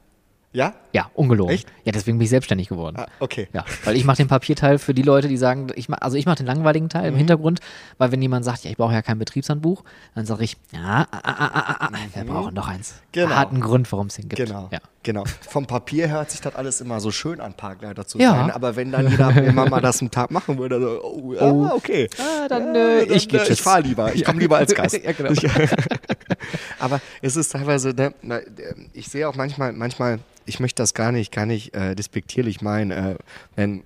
ja? Ja, ungelogen. Echt? Ja, deswegen bin ich selbstständig geworden. Ah, okay. Ja, weil ich mache den Papierteil für die Leute, die sagen, ich mach, also ich mache den langweiligen Teil Mhm. im Hintergrund, weil wenn jemand sagt, ja, ich brauche ja kein Betriebshandbuch, dann sage ich, ja, ah, ah, ah, ah, ah, wir brauchen doch eins. Genau. Hat einen Grund, warum es den gibt. Genau, Ja. genau. Vom Papier hört sich das alles immer so schön an, Parkleiter zu Ja. sein. Aber wenn dann jeder immer mal das einen Tag machen würde, so, oh, ja, okay. Ah, dann, äh, ich geh äh, ich fahre lieber. Ich komme lieber als Gast. Ja, genau. Ich, aber es ist teilweise, ne, na, ich sehe auch manchmal, manchmal, ich möchte das gar nicht, gar nicht äh, despektierlich meinen, äh, wenn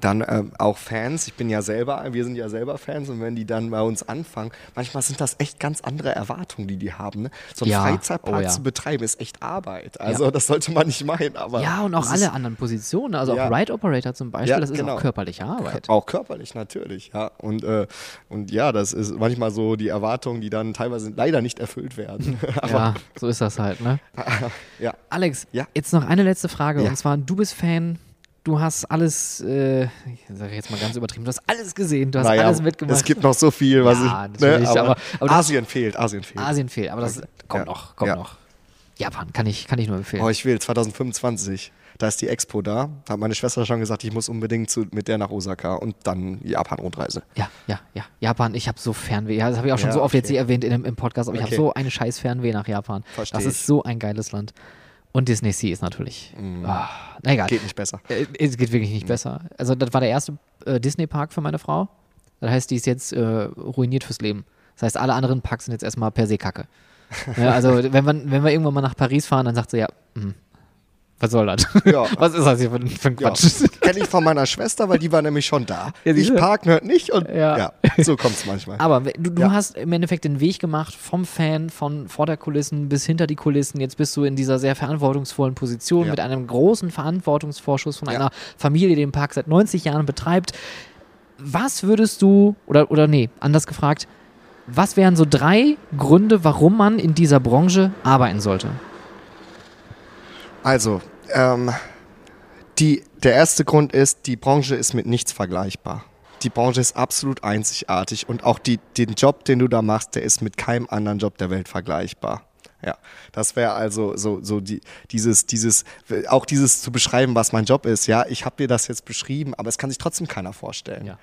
dann ähm, auch Fans, ich bin ja selber, wir sind ja selber Fans und wenn die dann bei uns anfangen, manchmal sind das echt ganz andere Erwartungen, die die haben. Ne? So einen Ja, Freizeitpark oh ja. zu betreiben ist echt Arbeit. Also das sollte man nicht meinen, aber Ja, und auch alle anderen Positionen, also Ja. auch Ride Operator zum Beispiel, Ja, das ist genau. auch körperliche Arbeit. auch körperlich natürlich, ja. Und, äh, und ja, das ist manchmal so die Erwartungen, die dann teilweise leider nicht erfüllt werden. aber Ja, so ist das halt, ne? ja. Alex, Ja. jetzt noch eine letzte Frage. Ja. Und zwar, du bist Fan, du hast alles, äh, ich sage jetzt mal ganz übertrieben, du hast alles gesehen, du hast Naja, alles mitgemacht. Es gibt noch so viel, was Ja, ich. natürlich, aber, aber- aber Asien fehlt, Asien fehlt. Asien fehlt, aber das kommt Ja. noch, kommt Ja. noch. Japan, kann ich, kann ich nur empfehlen. Oh, ich will 2025. Da ist die Expo da. Da hat meine Schwester schon gesagt, ich muss unbedingt zu, mit der nach Osaka und dann Japan-Rundreise. Ja, ja, ja. Japan, ich habe so Fernweh. Ja, das habe ich auch schon Ja, so oft jetzt okay. hier erwähnt in, im Podcast, aber ich Okay. habe so eine scheiß Fernweh nach Japan. Versteh das ist ich. so ein geiles Land. Und Disney Sea ist natürlich. Ah, na egal. Geht nicht besser. Äh, Es geht wirklich nicht besser. Also, das war der erste äh, Disney-Park für meine Frau. Das heißt, die ist jetzt äh, ruiniert fürs Leben. Das heißt, alle anderen Parks sind jetzt erstmal per se Kacke. ja, also, wenn, man, wenn wir irgendwann mal nach Paris fahren, dann sagt sie, ja, hm, was soll das? Ja. Was ist das hier für, ein- für ein Ja. Quatsch? Kenne ich von meiner Schwester, weil die war nämlich schon da. Ja, ich siehste. park hört nicht und Ja. ja, so kommt es manchmal. Aber du, du Ja. hast im Endeffekt den Weg gemacht vom Fan, von vor der Kulissen bis hinter die Kulissen. Jetzt bist du in dieser sehr verantwortungsvollen Position Ja. mit einem großen Verantwortungsvorschuss von Ja. einer Familie, die den Park seit 90 Jahren betreibt. Was würdest du, oder, oder nee, anders gefragt, was wären so drei Gründe, warum man in dieser Branche arbeiten sollte? Also, ähm, die, der erste Grund ist, die Branche ist mit nichts vergleichbar. Die Branche ist absolut einzigartig und auch die, den Job, den du da machst, der ist mit keinem anderen Job der Welt vergleichbar. Ja, das wäre also so, so die, dieses, dieses, auch dieses zu beschreiben, was mein Job ist. Ja, ich habe dir das jetzt beschrieben, aber es kann sich trotzdem keiner vorstellen. Ja.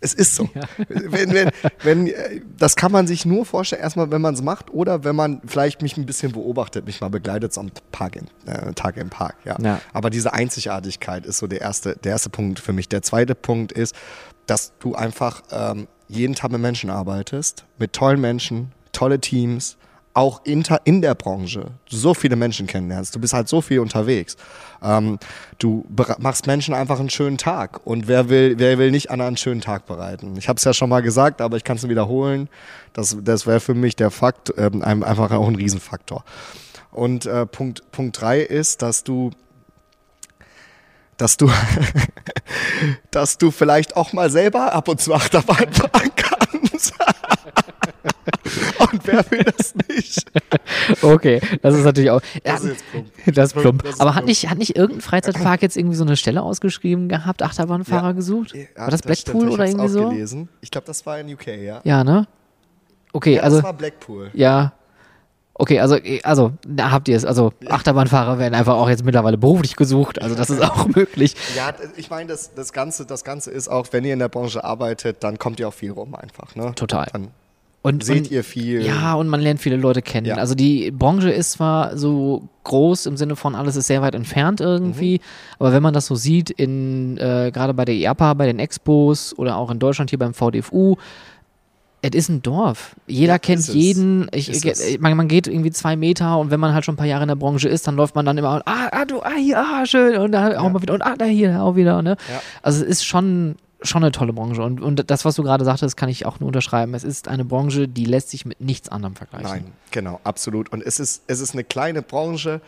Es ist so. Wenn, wenn, wenn, äh, das kann man sich nur vorstellen, erstmal, wenn man es macht oder wenn man vielleicht mich ein bisschen beobachtet, mich mal begleitet am Park im, äh, Tag im Park. Ja. Ja. Aber diese Einzigartigkeit ist so der erste, der erste Punkt für mich. Der zweite Punkt ist, dass du einfach ähm, jeden Tag mit Menschen arbeitest, mit tollen Menschen, tolle Teams, auch inter, in der Branche so viele Menschen kennenlernst. Du bist halt so viel unterwegs. Ähm, du machst Menschen einfach einen schönen Tag. Und wer will, wer will nicht anderen einen schönen Tag bereiten? Ich habe es ja schon mal gesagt, aber ich kann es wiederholen. Das, das wäre für mich der Fakt, ähm, ein- einfach auch ein Riesenfaktor. Und äh, Punkt, Punkt drei ist, dass du dass du, dass du vielleicht auch mal selber ab und zu Achterbahn fahren kannst. und wer will das nicht? Okay, das ist natürlich auch. Das ist jetzt plump. Das ist plump. Das ist Aber hat plump. nicht, hat nicht irgendein Freizeitpark jetzt irgendwie so eine Stelle ausgeschrieben gehabt, Achterbahnfahrer Ja. gesucht? Ja, war das stimmt, Blackpool ich oder irgendwie so? Gelesen. Ich glaube, das war in UK, ja. Ja, ne? Okay, Ja, also. das war Blackpool. Ja. Okay, also, also da habt ihr es. Also Achterbahnfahrer werden einfach auch jetzt mittlerweile beruflich gesucht. Also das ist auch möglich. Ja, ich meine, das, das, Ganze, das Ganze ist auch, wenn ihr in der Branche arbeitet, dann kommt ihr auch viel rum einfach. Ne? Total. Dann Und, seht und, ihr viel. Ja, und man lernt viele Leute kennen. Ja. Also die Branche ist zwar so groß im Sinne von alles ist sehr weit entfernt irgendwie, Mhm. aber wenn man das so sieht, in äh, gerade bei der IAPA, bei den Expos oder auch in Deutschland hier beim VDFU, es ist ein Dorf. Jeder Ja, kennt jeden. Ich, ich, man, man geht irgendwie zwei Meter und wenn man halt schon ein paar Jahre in der Branche ist, dann läuft man dann immer, ah, ah du, ah, hier, ah, schön, und dann auch mal wieder, und ah, da hier, auch wieder, ne? Ja. Also es ist schon, schon eine tolle Branche. Und, und das, was du gerade sagtest, kann ich auch nur unterschreiben. Es ist eine Branche, die lässt sich mit nichts anderem vergleichen. Nein, genau, absolut. Und es ist, es ist eine kleine Branche,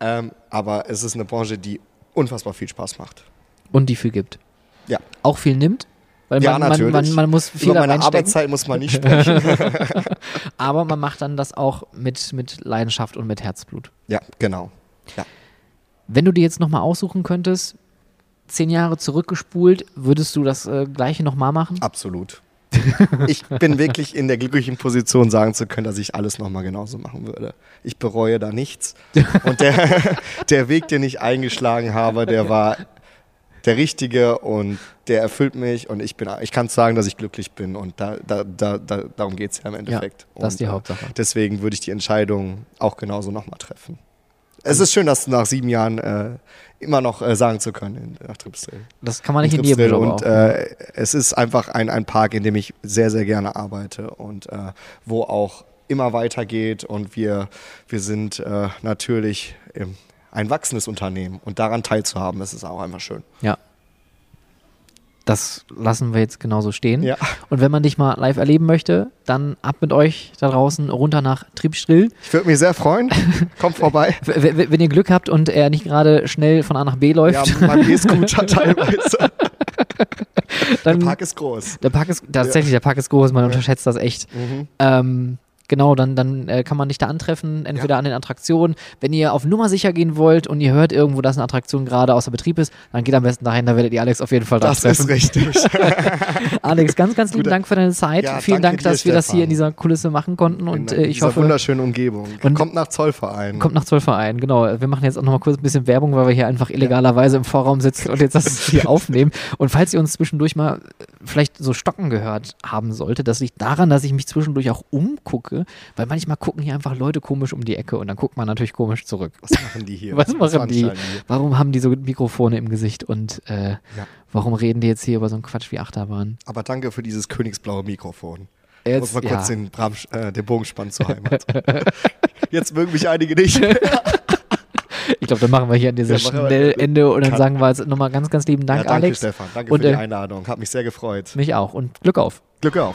ähm, aber es ist eine Branche, die unfassbar viel Spaß macht. Und die viel gibt. Ja. Auch viel nimmt. Weil Ja, man, man, natürlich. man, man muss viel Über meine Arbeitszeit muss man nicht sprechen. aber man macht dann das auch mit, mit Leidenschaft und mit Herzblut. ja, genau. Ja. Wenn du dir jetzt nochmal aussuchen könntest, zehn Jahre zurückgespult, würdest du das äh, gleiche nochmal machen? Absolut. Ich bin wirklich in der glücklichen Position, sagen zu können, dass ich alles nochmal genauso machen würde. Ich bereue da nichts. Und der, der Weg, den ich eingeschlagen habe, der war der richtige und der erfüllt mich und ich bin, ich kann sagen, dass ich glücklich bin und da, da, da, da, darum geht es ja im Endeffekt. das ist die äh, Hauptsache. Deswegen würde ich die Entscheidung auch genauso nochmal treffen. Es ist schön, das nach sieben Jahren äh, immer noch äh, sagen zu können in, nach Tripsdrill. Das kann man nicht in jedem Job und auch. äh, es ist einfach ein, ein Park, in dem ich sehr, sehr gerne arbeite und äh, wo auch immer weitergeht und wir, wir sind äh, natürlich ähm, ein wachsendes Unternehmen und daran teilzuhaben, das ist auch einfach schön. Ja. Das lassen wir jetzt genauso stehen. Ja. Und wenn man dich mal live erleben möchte, dann ab mit euch da draußen runter nach Triebstrill. Ich würde mich sehr freuen. Kommt vorbei. Wenn ihr Glück habt und er nicht gerade schnell von A nach B läuft, Ja, mein E-Scooter teilweise. dann Der Park ist groß. der Park ist tatsächlich, der Park ist groß, man unterschätzt das echt. Mhm. Ähm, genau, dann, dann äh, kann man dich da antreffen, entweder an den Attraktionen. Wenn ihr auf Nummer sicher gehen wollt und ihr hört irgendwo, dass eine Attraktion gerade außer Betrieb ist, dann geht am besten dahin, da werdet ihr Alex auf jeden Fall da Das treffen. ist richtig. Alex, ganz, ganz lieben Gute- Dank für deine Zeit. Ja, Vielen Dank, dass dir, wir das hier in dieser Kulisse machen konnten und äh, ich hoffe, wunderschönen Umgebung. Und- Kommt nach Zollverein. kommt nach Zollverein. Genau, wir machen jetzt auch nochmal kurz ein bisschen Werbung, weil wir hier einfach illegalerweise im Vorraum sitzen und jetzt das hier aufnehmen. Und falls ihr uns zwischendurch mal vielleicht so stocken gehört haben sollte, das liegt daran, dass ich mich zwischendurch auch umgucke, weil manchmal gucken hier einfach Leute komisch um die Ecke und dann guckt man natürlich komisch zurück. Was machen die hier? Was machen die? Warum haben die so Mikrofone im Gesicht und äh, Ja. warum reden die jetzt hier über so einen Quatsch wie Achterbahn? Aber danke für dieses königsblaue Mikrofon. Jetzt, muss mal ja. kurz den, Bram, äh, den Bogen spannen zur Heimat. Jetzt mögen mich einige nicht. Ich glaube, dann machen wir hier an dieser Ja, machen wir- schnell Ende und dann sagen wir jetzt nochmal ganz, ganz lieben Dank, ja, danke, Alex. Stefan. Danke Und, für die äh, Einladung. Hat mich sehr gefreut. Mich auch und Glück auf. Glück auf.